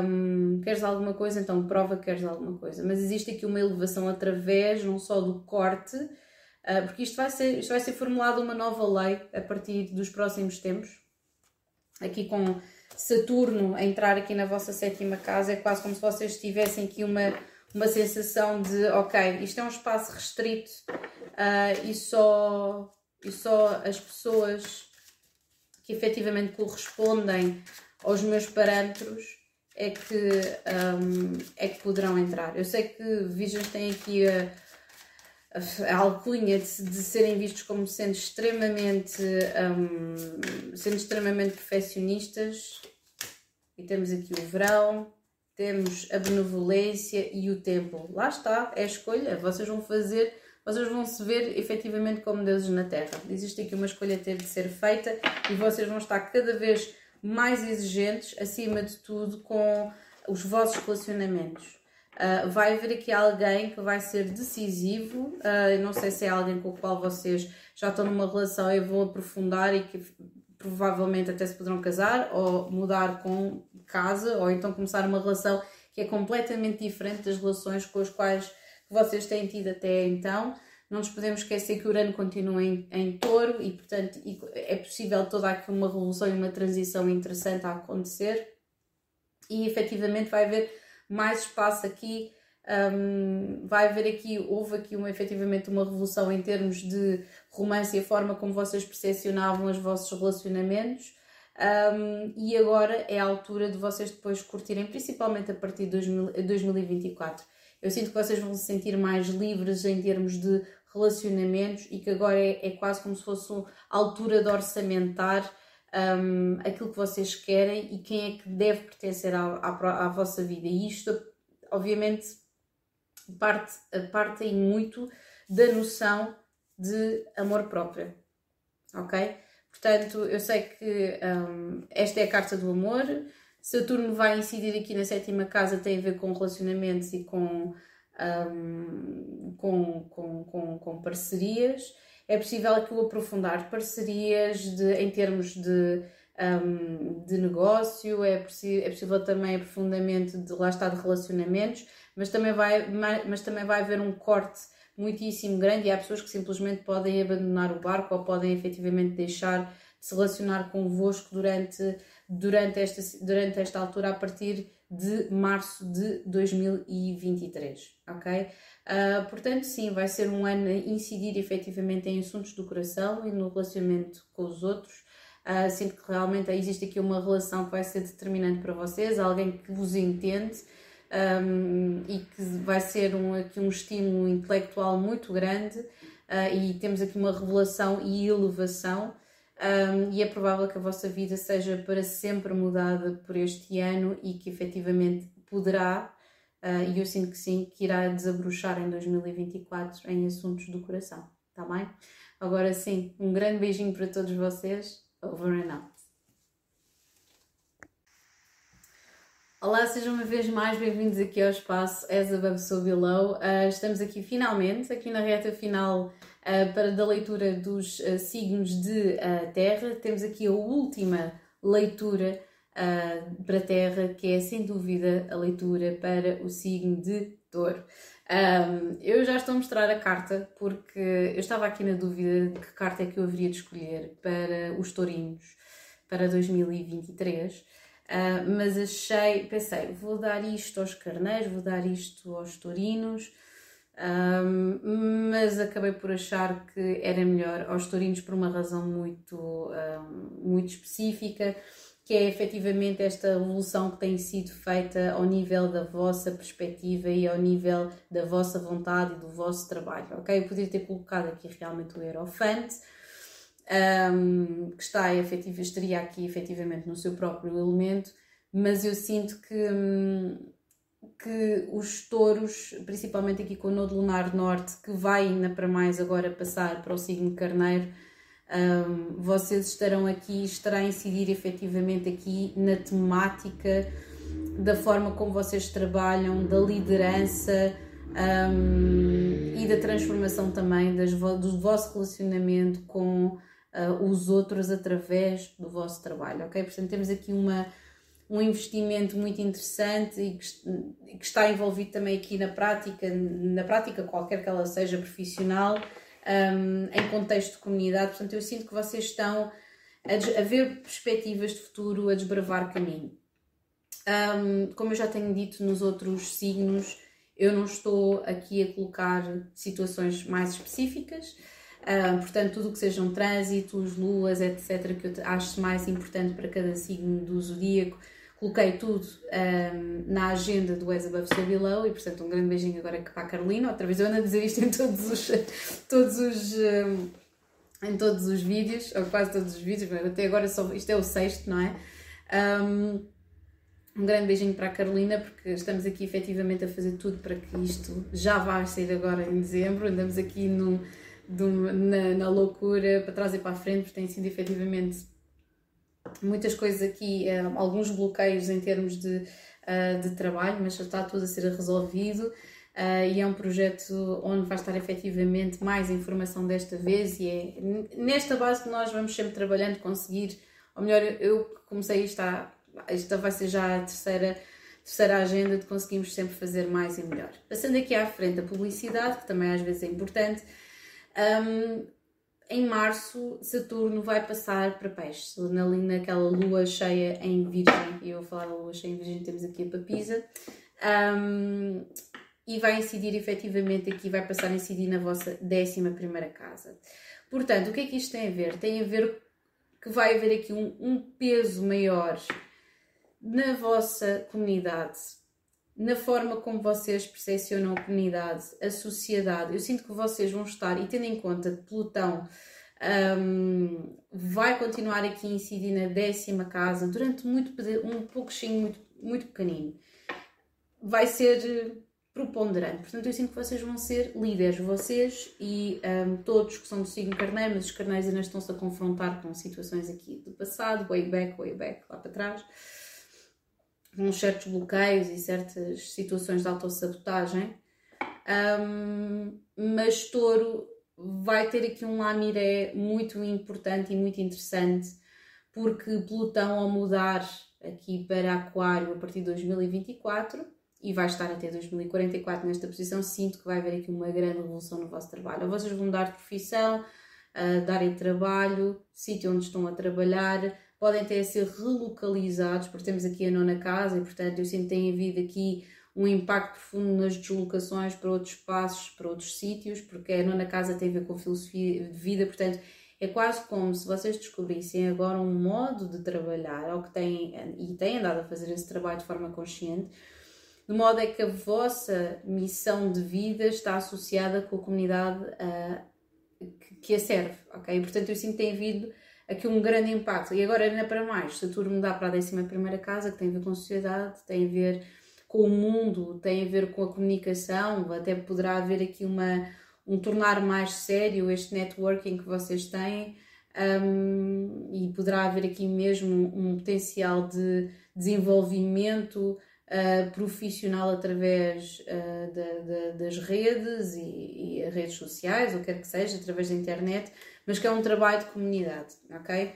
um, queres alguma coisa, então prova que queres alguma coisa. Mas existe aqui uma elevação através não só do corte, uh, porque isto vai, ser, isto vai ser formulado uma nova lei a partir dos próximos tempos, aqui com Saturno a entrar aqui na vossa sétima casa, é quase como se vocês tivessem aqui uma, uma sensação de, ok, isto é um espaço restrito uh, e, só, e só as pessoas que efetivamente correspondem aos meus parâmetros é que, um, é que poderão entrar. Eu sei que Visions tem aqui a, a, a alcunha de, de, serem vistos como sendo extremamente, um, sendo extremamente perfeccionistas. E temos aqui o verão, temos a benevolência e o tempo. Lá está, é a escolha. Vocês vão fazer vocês vão se ver efetivamente como deuses na Terra. Existe aqui uma escolha a ter de ser feita e vocês vão estar cada vez mais exigentes, acima de tudo, com os vossos relacionamentos. Uh, vai haver aqui alguém que vai ser decisivo. Uh, não sei se é alguém com o qual vocês já estão numa relação e vão aprofundar e que provavelmente até se poderão casar ou mudar com casa ou então começar uma relação que é completamente diferente das relações com as quais que vocês têm tido até então. Não nos podemos esquecer que o Urano continua em, em touro e, portanto, é possível toda aqui uma revolução e uma transição interessante a acontecer. E efetivamente vai haver mais espaço aqui. Um, vai haver aqui, houve aqui uma, efetivamente uma revolução em termos de romance e a forma como vocês percepcionavam os vossos relacionamentos. Um, e agora é a altura de vocês depois curtirem, principalmente a partir de 2000, 2024 eu sinto que vocês vão se sentir mais livres em termos de relacionamentos e que agora é, é quase como se fosse a altura de orçamentar um, aquilo que vocês querem e quem é que deve pertencer à, à, à vossa vida. E isto, obviamente, parte, parte aí muito da noção de amor próprio, ok? Portanto, eu sei que um, esta é a carta do amor, Saturno vai incidir aqui na sétima casa, tem a ver com relacionamentos e com, um, com, com, com, com, parcerias. É possível aqui o aprofundar parcerias de, em termos de, um, de negócio, é, é possível também aprofundamento de lá está de relacionamentos, mas também vai, mas também vai haver um corte muitíssimo grande e há pessoas que simplesmente podem abandonar o barco ou podem efetivamente deixar de se relacionar convosco durante durante esta, durante esta altura a partir de março de 2023, ok? Uh, portanto, sim, vai ser um ano a incidir efetivamente em assuntos do coração e no relacionamento com os outros. Uh, sinto que realmente existe aqui uma relação que vai ser determinante para vocês, alguém que vos entende um, e que vai ser um, aqui um estímulo intelectual muito grande. Uh, e temos aqui uma revelação e elevação um, e é provável que a vossa vida seja para sempre mudada por este ano e que efetivamente poderá, uh, e eu sinto que sim, que irá desabrochar em 2024 em assuntos do coração, tá bem? Agora sim, um grande beijinho para todos vocês. Over and out. Olá, sejam uma vez mais bem-vindos aqui ao espaço As Above So Below. Uh, estamos aqui finalmente, aqui na reta final uh, para da leitura dos uh, signos de Terra. Temos aqui a última leitura para Terra, que é sem dúvida a leitura para o signo de Touro. Um, eu já estou a mostrar a carta porque eu estava aqui na dúvida de que carta é que eu haveria de escolher para os tourinhos para 2023. Uh, mas achei, pensei, vou dar isto aos carneiros, vou dar isto aos taurinos, um, mas acabei por achar que era melhor aos taurinos por uma razão muito, um, muito específica, que é efetivamente esta evolução que tem sido feita ao nível da vossa perspectiva e ao nível da vossa vontade e do vosso trabalho, ok? Eu poderia ter colocado aqui realmente o Aerofante, um, que está efetivo, estaria aqui efetivamente no seu próprio elemento, mas eu sinto que, um, que os touros, principalmente aqui com o Nodo Lunar Norte, que vai ainda para mais agora passar para o signo de Carneiro, um, vocês estarão aqui, estará a incidir efetivamente aqui na temática da forma como vocês trabalham, da liderança um, e da transformação também das, do vosso relacionamento com uh, os outros através do vosso trabalho, ok? Portanto, temos aqui uma, um investimento muito interessante e que, está envolvido também aqui na prática, na prática qualquer que ela seja profissional, um, em contexto de comunidade. Portanto, eu sinto que vocês estão a, a ver perspectivas de futuro, a desbravar caminho. Um, como eu já tenho dito nos outros signos, eu não estou aqui a colocar situações mais específicas, uh, portanto, tudo o que sejam trânsitos, luas, etc., que eu acho mais importante para cada signo do zodíaco, coloquei tudo um, na agenda do As Above So Below e, portanto, um grande beijinho agora para a Carolina. Outra vez eu ando a dizer isto em todos os. Todos os um, em todos os vídeos, ou quase todos os vídeos, mas até agora só, isto é o sexto, não é? Um, um grande beijinho para a Carolina, porque estamos aqui efetivamente a fazer tudo para que isto já vá sair agora em dezembro. Andamos aqui no, do, na, na, loucura para trás e para a frente, porque tem sido efetivamente muitas coisas aqui, uh, alguns bloqueios em termos de, uh, de trabalho, mas já está tudo a ser resolvido. Uh, e é um projeto onde vai estar efetivamente mais informação desta vez, e é nesta base que nós vamos sempre trabalhando, conseguir, ou melhor, eu comecei isto há esta vai ser já a terceira, terceira agenda de conseguimos sempre fazer mais e melhor. Passando aqui à frente a publicidade, que também às vezes é importante. Um, em março, Saturno vai passar para Peixes, na, naquela lua cheia em Virgem. E eu vou falar da lua cheia em Virgem, temos aqui a Papisa. Um, e vai incidir efetivamente aqui, vai passar a incidir na vossa 11 casa. Portanto, o que é que isto tem a ver? Tem a ver que vai haver aqui um, um peso maior na vossa comunidade, na forma como vocês percepcionam a comunidade, a sociedade. Eu sinto que vocês vão estar, e tendo em conta que Plutão um, vai continuar aqui a incidir na décima casa durante muito um pouquinho muito, muito pequenino, vai ser preponderante. Portanto, eu sinto que vocês vão ser líderes, vocês e um, todos que são do signo carneiro, mas os carneiros ainda estão-se a confrontar com situações aqui do passado, way back, way back, lá para trás com certos bloqueios e certas situações de autossabotagem. Um, mas touro vai ter aqui um lamiré muito importante e muito interessante, porque Plutão, ao mudar aqui para Aquário a partir de 2024 e vai estar até 2044 nesta posição, sinto que vai haver aqui uma grande revolução no vosso trabalho. Ou vocês vão mudar de profissão, uh, darem trabalho, sítio onde estão a trabalhar, podem até ser relocalizados, porque temos aqui a nona casa e, portanto, eu sinto que tem havido aqui um impacto profundo nas deslocações para outros espaços, para outros sítios, porque a nona casa tem a ver com filosofia de vida, portanto, é quase como se vocês descobrissem agora um modo de trabalhar, ou que têm, e têm andado a fazer esse trabalho de forma consciente, de modo é que a vossa missão de vida está associada com a comunidade que, que a serve, ok? Portanto, eu sinto que tem havido aqui um grande impacto. E agora, ainda para mais, Saturno mudar para a 11 casa, que tem a ver com a sociedade, tem a ver com o mundo, tem a ver com a comunicação, até poderá haver aqui uma, um tornar mais sério este networking que vocês têm. Um, e poderá haver aqui mesmo um potencial de desenvolvimento uh, profissional através uh, das redes e, e, redes sociais, ou quer que seja, através da internet, mas que é um trabalho de comunidade, ok?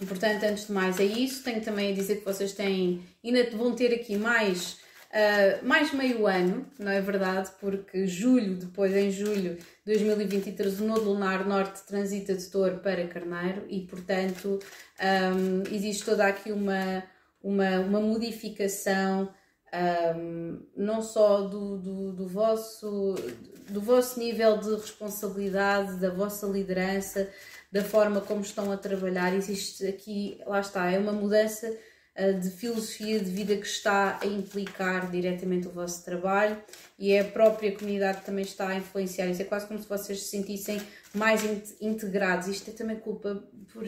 E, portanto, antes de mais é isso. Tenho também a dizer que vocês têm, ainda vão ter aqui mais, uh, mais meio ano, não é verdade? Porque julho, depois em julho de 2023, o Nodo Lunar Norte transita de Touro para Carneiro e, portanto, um, existe toda aqui uma, uma, uma modificação um, não só do, do, do, vosso, do vosso nível de responsabilidade, da vossa liderança, da forma como estão a trabalhar. Existe aqui, lá está, é uma mudança de filosofia de vida que está a implicar diretamente o vosso trabalho e é a própria comunidade que também está a influenciar isso. É quase como se vocês se sentissem mais integrados. Isto é também culpa por.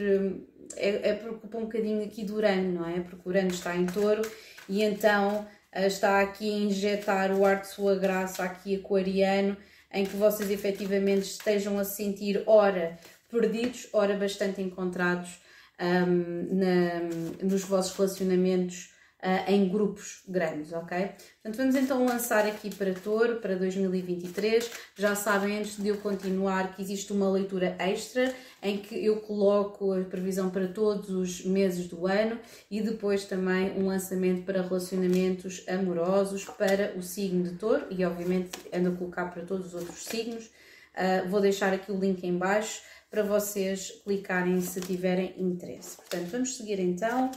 É, é culpa um bocadinho aqui do Urano, não é? Porque o Urano está em touro e então eh, está aqui a injetar o ar de sua graça aqui aquariano, em que vocês efetivamente estejam a sentir, ora, perdidos, ora, bastante encontrados um, na, nos vossos relacionamentos uh, em grupos grandes, ok? Portanto, vamos então lançar aqui para Touro para 2023. Já sabem, antes de eu continuar, que existe uma leitura extra em que eu coloco a previsão para todos os meses do ano e depois também um lançamento para relacionamentos amorosos para o signo de Touro e, obviamente, ando a colocar para todos os outros signos. Uh, vou deixar aqui o link em baixo para vocês clicarem se tiverem interesse. Portanto, vamos seguir então.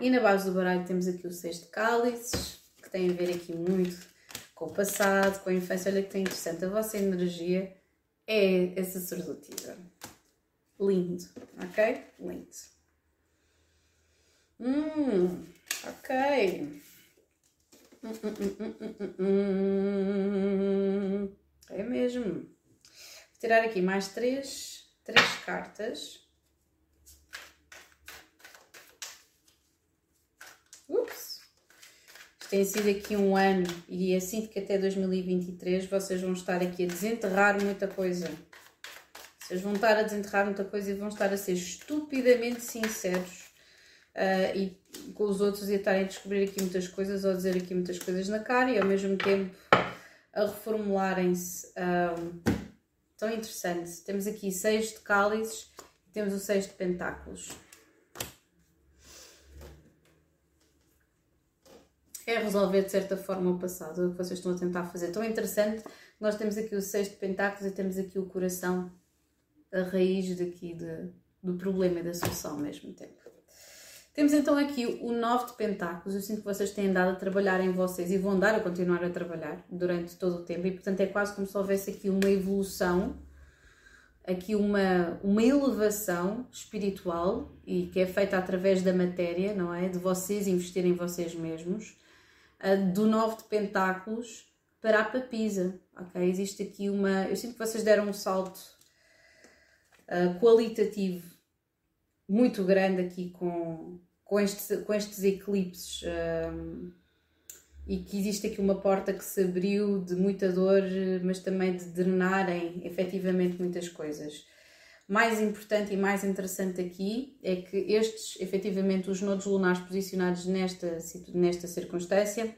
E na base do baralho temos aqui o seis de cálices, que tem a ver aqui muito com o passado, com a infância. Olha que tem interessante, a vossa energia é, é sacerdotiva. Lindo, ok? Lindo. Hum, ok. Hum, hum, hum, é mesmo. Vou tirar aqui mais três, três cartas. Ups! Isto tem sido aqui um ano e assim que até 2023 vocês vão estar aqui a desenterrar muita coisa. Vocês vão estar a desenterrar muita coisa e vão estar a ser estupidamente sinceros uh, e com os outros e a estarem a descobrir aqui muitas coisas ou a dizer aqui muitas coisas na cara e ao mesmo tempo a reformularem-se. Um, tão interessante. Temos aqui seis de cálices e temos o seis de pentáculos. É resolver de certa forma o passado, o que vocês estão a tentar fazer. Tão interessante. Nós temos aqui o seis de pentáculos e temos aqui o coração, a raiz daqui de, do problema e da solução ao mesmo tempo. Temos então aqui o 9 de Pentáculos. Eu sinto que vocês têm andado a trabalhar em vocês e vão dar a continuar a trabalhar durante todo o tempo, e portanto é quase como se houvesse aqui uma evolução, aqui uma, uma elevação espiritual e que é feita através da matéria, não é? De vocês investirem em vocês mesmos, do 9 de Pentáculos para a papisa, ok? Existe aqui uma. Eu sinto que vocês deram um salto uh, qualitativo muito grande aqui com, com, este, com estes eclipses um, e que existe aqui uma porta que se abriu de muita dor, mas também de drenarem efetivamente muitas coisas. Mais importante e mais interessante aqui é que estes, efetivamente, os nodos lunares posicionados nesta, nesta circunstância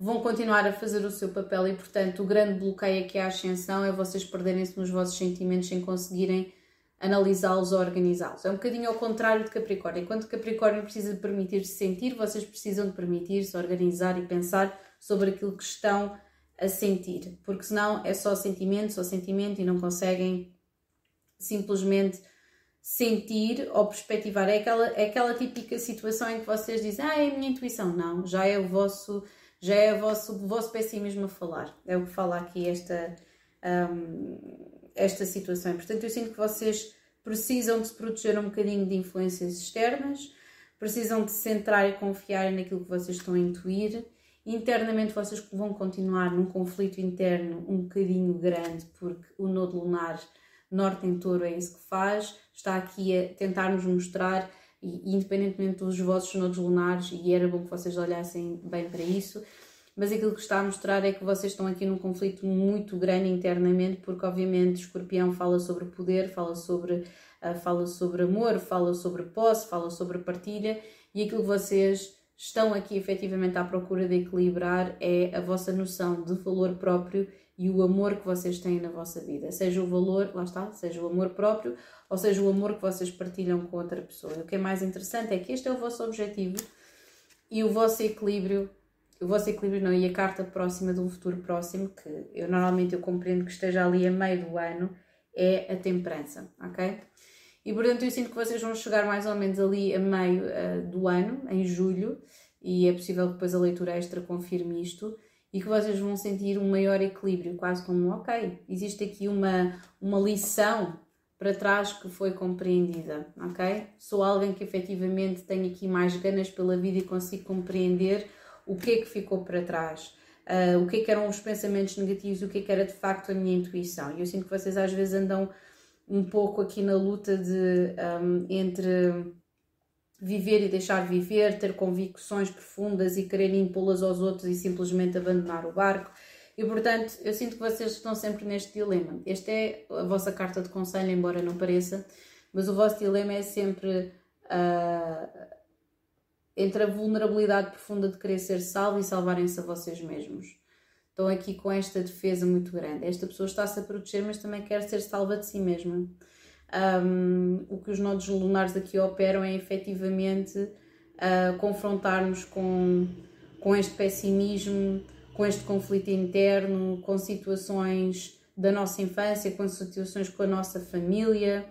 vão continuar a fazer o seu papel e, portanto, o grande bloqueio aqui à ascensão é vocês perderem-se nos vossos sentimentos sem conseguirem analisá-los ou organizá-los. É um bocadinho ao contrário de Capricórnio. Enquanto Capricórnio precisa de permitir-se sentir, vocês precisam de permitir-se organizar e pensar sobre aquilo que estão a sentir, porque senão é só sentimento, só sentimento e não conseguem simplesmente sentir ou perspectivar. É aquela, é aquela típica situação em que vocês dizem, ah, é a minha intuição. Não, já é o vosso, já é o vosso, o vosso pessimismo a falar. É o que fala aqui esta, um, esta situação. Portanto, eu sinto que vocês precisam de se proteger um bocadinho de influências externas, precisam de se centrar e confiar naquilo que vocês estão a intuir. Internamente vocês vão continuar num conflito interno um bocadinho grande, porque o nodo lunar norte em touro é isso que faz, está aqui a tentar nos mostrar, e independentemente dos vossos nodos lunares, e era bom que vocês olhassem bem para isso, mas aquilo que está a mostrar é que vocês estão aqui num conflito muito grande internamente, porque obviamente Escorpião fala sobre poder, fala sobre, uh, fala sobre amor, fala sobre posse, fala sobre partilha, e aquilo que vocês estão aqui efetivamente à procura de equilibrar é a vossa noção de valor próprio e o amor que vocês têm na vossa vida. Seja o valor, lá está, seja o amor próprio, ou seja o amor que vocês partilham com outra pessoa. O que é mais interessante é que este é o vosso objetivo e o vosso equilíbrio o vosso equilíbrio não, e a carta próxima de um futuro próximo, que eu normalmente eu compreendo que esteja ali a meio do ano, é a temperança, ok? E portanto eu sinto que vocês vão chegar mais ou menos ali a meio uh, do ano, em julho, e é possível que depois a leitura extra confirme isto, e que vocês vão sentir um maior equilíbrio, quase como, ok, existe aqui uma, uma lição para trás que foi compreendida, ok? Sou alguém que efetivamente tem aqui mais ganas pela vida e consigo compreender o que é que ficou para trás. Uh, o que, é que eram os pensamentos negativos, o que, é que era de facto a minha intuição. E eu sinto que vocês às vezes andam um pouco aqui na luta de um, entre viver e deixar viver, ter convicções profundas e querer impô-las aos outros e simplesmente abandonar o barco. E portanto, eu sinto que vocês estão sempre neste dilema. Esta é a vossa carta de conselho, embora não pareça, mas o vosso dilema é sempre uh, entre a vulnerabilidade profunda de querer ser salvo e salvarem-se a vocês mesmos. Estão aqui com esta defesa muito grande. Esta pessoa está-se a proteger, mas também quer ser salva de si mesma. Um, o que os nodos lunares aqui operam é efetivamente uh, confrontar-nos com, com este pessimismo, com este conflito interno, com situações da nossa infância, com situações com a nossa família.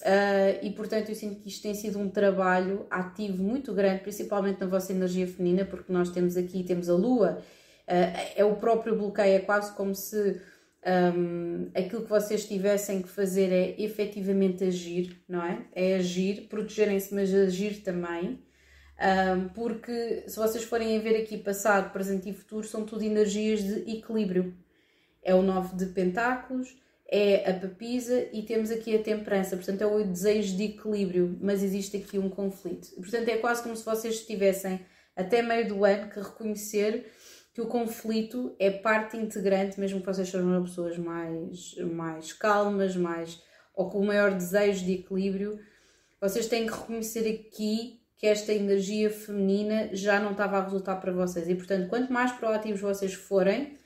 Uh, e portanto eu sinto que isto tem sido um trabalho ativo muito grande, principalmente na vossa energia feminina, porque nós temos aqui, temos a lua, uh, é o próprio bloqueio, é quase como se um, aquilo que vocês tivessem que fazer é efetivamente agir, não é? É agir, protegerem-se, mas agir também. Um, porque se vocês forem ver aqui passado, presente e futuro, são tudo energias de equilíbrio. É o 9 de pentáculos, é a papisa e temos aqui a temperança, portanto é o desejo de equilíbrio, mas existe aqui um conflito. Portanto é quase como se vocês estivessem até meio do ano que reconhecer que o conflito é parte integrante, mesmo que vocês sejam pessoas mais, mais calmas, mais ou com maior desejo de equilíbrio, vocês têm que reconhecer aqui que esta energia feminina já não estava a resultar para vocês. E portanto, quanto mais proativos vocês forem,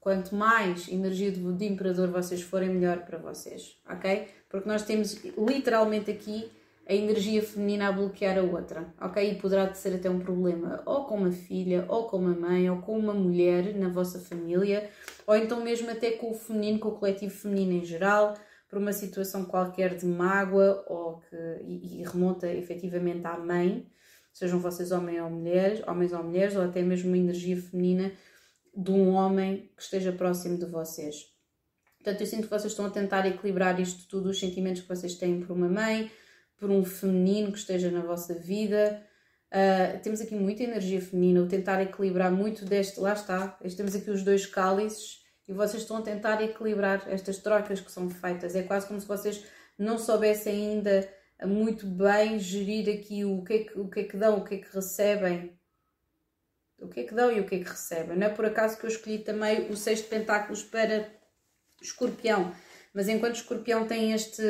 quanto mais energia de, de imperador vocês forem, melhor para vocês, ok? Porque nós temos literalmente aqui a energia feminina a bloquear a outra, ok? E poderá ser até um problema ou com uma filha, ou com uma mãe, ou com uma mulher na vossa família, ou então mesmo até com o feminino, com o coletivo feminino em geral, por uma situação qualquer de mágoa ou que e, e remonta efetivamente à mãe, sejam vocês homens ou mulheres, homens ou mulheres, ou até mesmo uma energia feminina de um homem que esteja próximo de vocês. Portanto, eu sinto que vocês estão a tentar equilibrar isto tudo, os sentimentos que vocês têm por uma mãe, por um feminino que esteja na vossa vida. Uh, temos aqui muita energia feminina, o tentar equilibrar muito deste. Lá está, temos aqui os dois cálices e vocês estão a tentar equilibrar estas trocas que são feitas. É quase como se vocês não soubessem ainda muito bem gerir aqui o que é que, o que, é que dão, o que é que recebem. O que é que dão e o que é que recebem. Não é por acaso que eu escolhi também o Seis de Pentáculos para Escorpião, mas enquanto Escorpião tem este.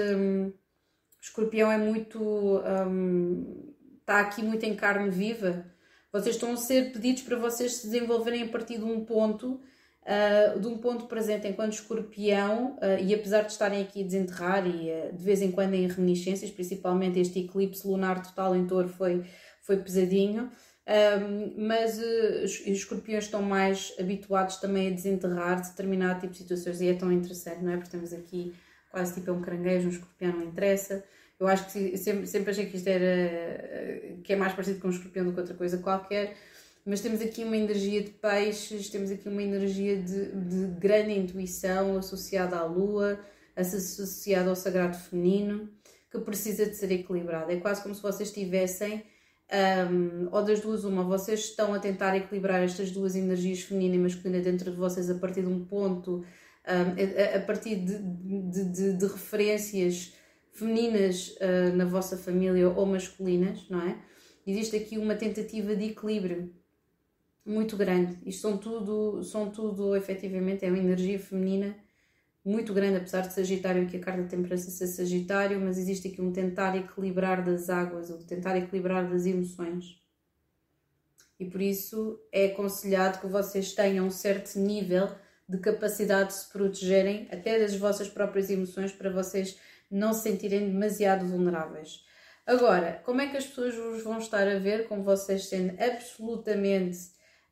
Hum, escorpião é muito. Um, está aqui muito em carne viva. Vocês estão a ser pedidos para vocês se desenvolverem a partir de um ponto, uh, de um ponto presente enquanto escorpião, uh, e apesar de estarem aqui a desenterrar e uh, de vez em quando em reminiscências, principalmente este eclipse lunar total em touro foi, foi pesadinho. Um, mas os escorpiões estão mais habituados também a desenterrar determinado tipo de situações e é tão interessante, não é? Porque temos aqui quase tipo é um caranguejo, um escorpião não interessa. Eu acho que sempre, sempre achei que isto era que é mais parecido com um escorpião do que outra coisa qualquer, mas temos aqui uma energia de peixes, temos aqui uma energia de, de grande intuição associada à lua, associada ao sagrado feminino, que precisa de ser equilibrada. É quase como se vocês tivessem, um, ou das duas, uma, vocês estão a tentar equilibrar estas duas energias feminina e masculina dentro de vocês a partir de um ponto a, partir de, de, de, de, referências femininas uh, na vossa família ou masculinas, não é? Existe aqui uma tentativa de equilíbrio muito grande. Isto são tudo, são tudo efetivamente, é uma energia feminina muito grande, apesar de Sagitário, aqui a carta de temperança ser Sagitário, mas existe aqui um tentar equilibrar das águas, ou tentar equilibrar das emoções. E por isso é aconselhado que vocês tenham um certo nível de capacidade de se protegerem até das vossas próprias emoções para vocês não se sentirem demasiado vulneráveis. Agora, como é que as pessoas vos vão estar a ver com vocês sendo absolutamente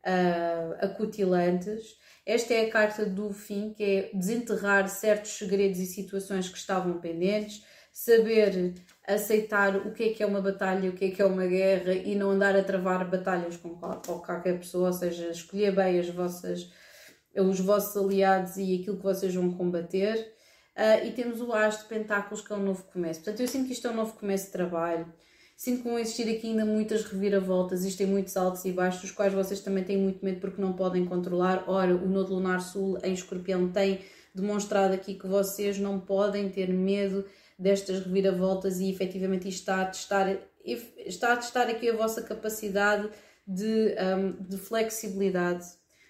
uh, acutilantes? Esta é a carta do fim, que é desenterrar certos segredos e situações que estavam pendentes, saber aceitar o que é que é uma batalha, o que é que é uma guerra e não andar a travar batalhas com qualquer pessoa, ou seja, escolher bem as vossas os vossos aliados e aquilo que vocês vão combater. Uh, e temos o As de Pentáculos, que é um novo começo. Portanto, eu sinto que isto é um novo começo de trabalho. Sinto que vão existir aqui ainda muitas reviravoltas, existem muitos altos e baixos, os quais vocês também têm muito medo porque não podem controlar. Ora, o Nodo Lunar Sul em Escorpião tem demonstrado aqui que vocês não podem ter medo destas reviravoltas e efetivamente isto está a testar, está a testar aqui a vossa capacidade de, um, de flexibilidade,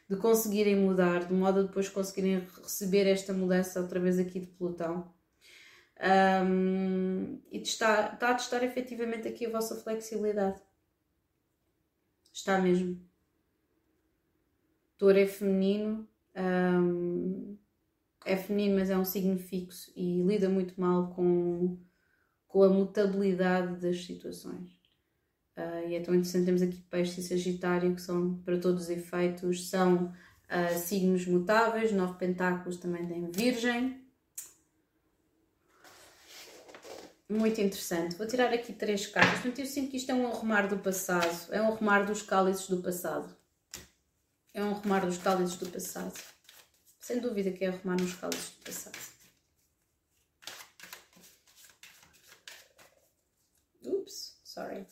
de conseguirem mudar, de modo a depois conseguirem receber esta mudança outra vez aqui de Plutão. Um, e está, está a testar efetivamente aqui a vossa flexibilidade. Está mesmo. Touro é feminino, um, é feminino, mas é um signo fixo e lida muito mal com, com a mutabilidade das situações. Uh, e é tão interessante, temos aqui peixe e sagitário, que são, para todos os efeitos, são uh, signos mutáveis, nove pentáculos também tem virgem. Muito interessante. Vou tirar aqui três cartas. Portanto, eu sinto que isto é um arrumar do passado. É um arrumar dos cálices do passado. É um arrumar dos cálices do passado. Sem dúvida que é arrumar nos cálices do passado. Ups, sorry.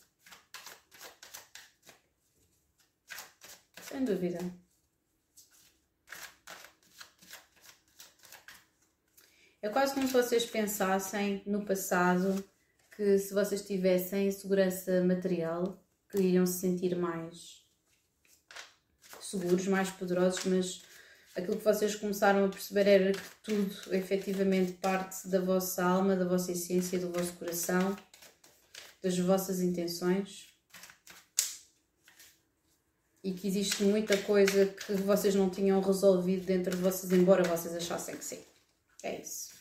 Sem dúvida. É quase como se vocês pensassem no passado que se vocês tivessem segurança material, que iriam se sentir mais seguros, mais poderosos, mas aquilo que vocês começaram a perceber era que tudo efetivamente parte da vossa alma, da vossa essência, do vosso coração, das vossas intenções. E que existe muita coisa que vocês não tinham resolvido dentro de vocês, embora vocês achassem que sim. É isso.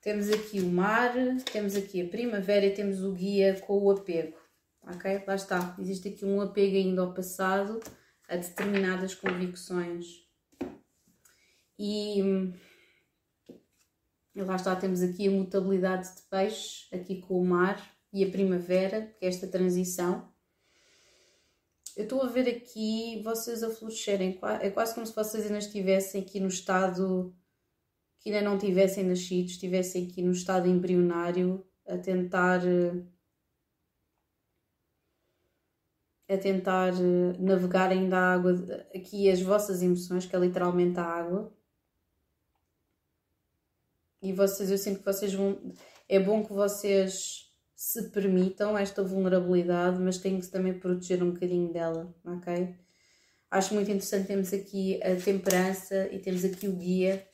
Temos aqui o mar, temos aqui a primavera e temos o guia com o apego. Ok? Lá está. Existe aqui um apego ainda ao passado a determinadas convicções. E, e lá está, temos aqui a mutabilidade de peixe, aqui com o mar e a primavera, que é esta transição. Eu estou a ver aqui vocês a florescerem, é quase como se vocês ainda estivessem aqui no estado que ainda não tivessem nascido, estivessem aqui no estado embrionário a tentar a tentar eh, navegar ainda a água, aqui as vossas emoções, que é literalmente a água. E vocês, eu sinto que vocês vão. É bom que vocês se permitam esta vulnerabilidade, mas têm que também proteger um bocadinho dela, ok? Acho muito interessante termos aqui a temperança e temos aqui o guia.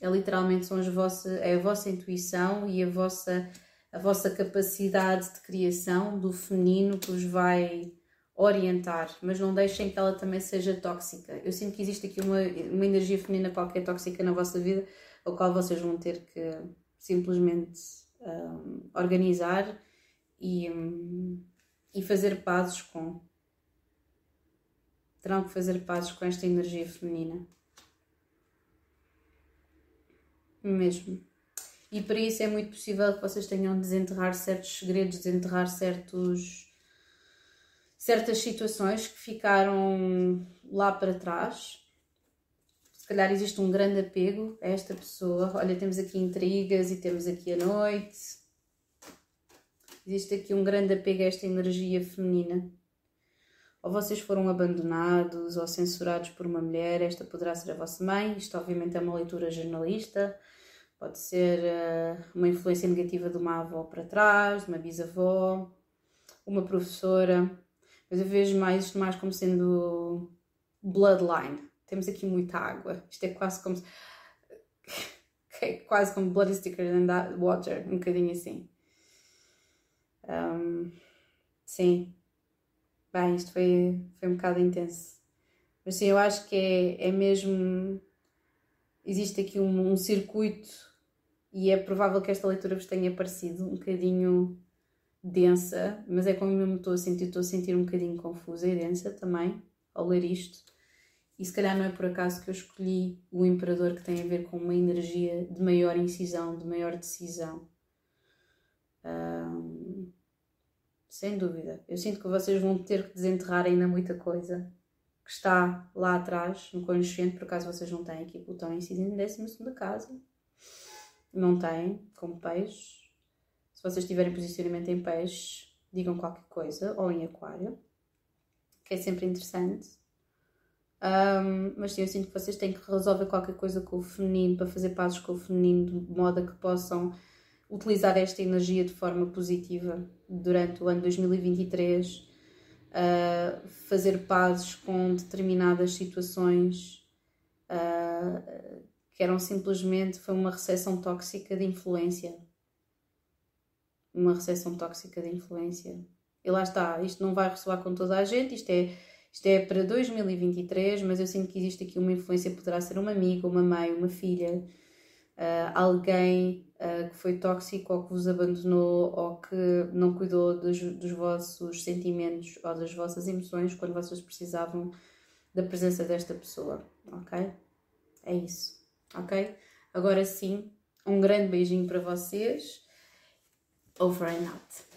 É literalmente são as vossas, é a vossa intuição e a vossa a vossa capacidade de criação do feminino que os vai orientar, mas não deixem que ela também seja tóxica. Eu sinto que existe aqui uma, uma energia feminina qualquer tóxica na vossa vida, a qual vocês vão ter que simplesmente um, organizar e, um, e fazer pazes com. Terão que fazer pazes com esta energia feminina. Mesmo. E para isso é muito possível que vocês tenham de desenterrar certos segredos, desenterrar certos, certas situações que ficaram lá para trás. Calhar existe um grande apego a esta pessoa. Olha, temos aqui intrigas e temos aqui a noite. Existe aqui um grande apego a esta energia feminina. Ou vocês foram abandonados ou censurados por uma mulher, esta poderá ser a vossa mãe. Isto, obviamente, é uma leitura jornalista Pode ser uh, uma influência negativa de uma avó para trás, de uma bisavó, uma professora. Mas eu vejo mais isto mais como sendo bloodline. Temos aqui muita água. Isto é quase como. é quase como blood is thicker than that water. Um bocadinho assim. Um, sim. Bem, isto foi, foi um bocado intenso. Mas sim, eu acho que é, é mesmo. Existe aqui um, um circuito e é provável que esta leitura vos tenha parecido um bocadinho densa, mas é como eu me estou a sentir, estou a sentir um bocadinho confusa e densa também ao ler isto. E se calhar não é por acaso que eu escolhi o Imperador, que tem a ver com uma energia de maior incisão, de maior decisão. sem dúvida. Eu sinto que vocês vão ter que desenterrar ainda muita coisa que está lá atrás, no consciente, por acaso vocês não têm aqui Plutão em Cisne, décima segunda casa. Não têm, como peixes. Se vocês tiverem posicionamento em peixes, digam qualquer coisa, ou em aquário, que é sempre interessante. Um, mas sim, eu sinto que vocês têm que resolver qualquer coisa com o feminino, para fazer pazes com o feminino, de modo a que possam utilizar esta energia de forma positiva durante o ano 2023 uh, fazer pazes com determinadas situações uh, que eram simplesmente foi uma recessão tóxica de influência. Uma recessão tóxica de influência. E lá está, isto não vai ressoar com toda a gente, isto é, isto é para 2023, mas eu sinto que existe aqui uma influência, poderá ser uma amiga, uma mãe, uma filha, uh, alguém uh, que foi tóxico ou que vos abandonou ou que não cuidou dos, dos vossos sentimentos ou das vossas emoções quando vocês precisavam da presença desta pessoa, ok? É isso, ok? Agora sim, um grande beijinho para vocês. Over and out.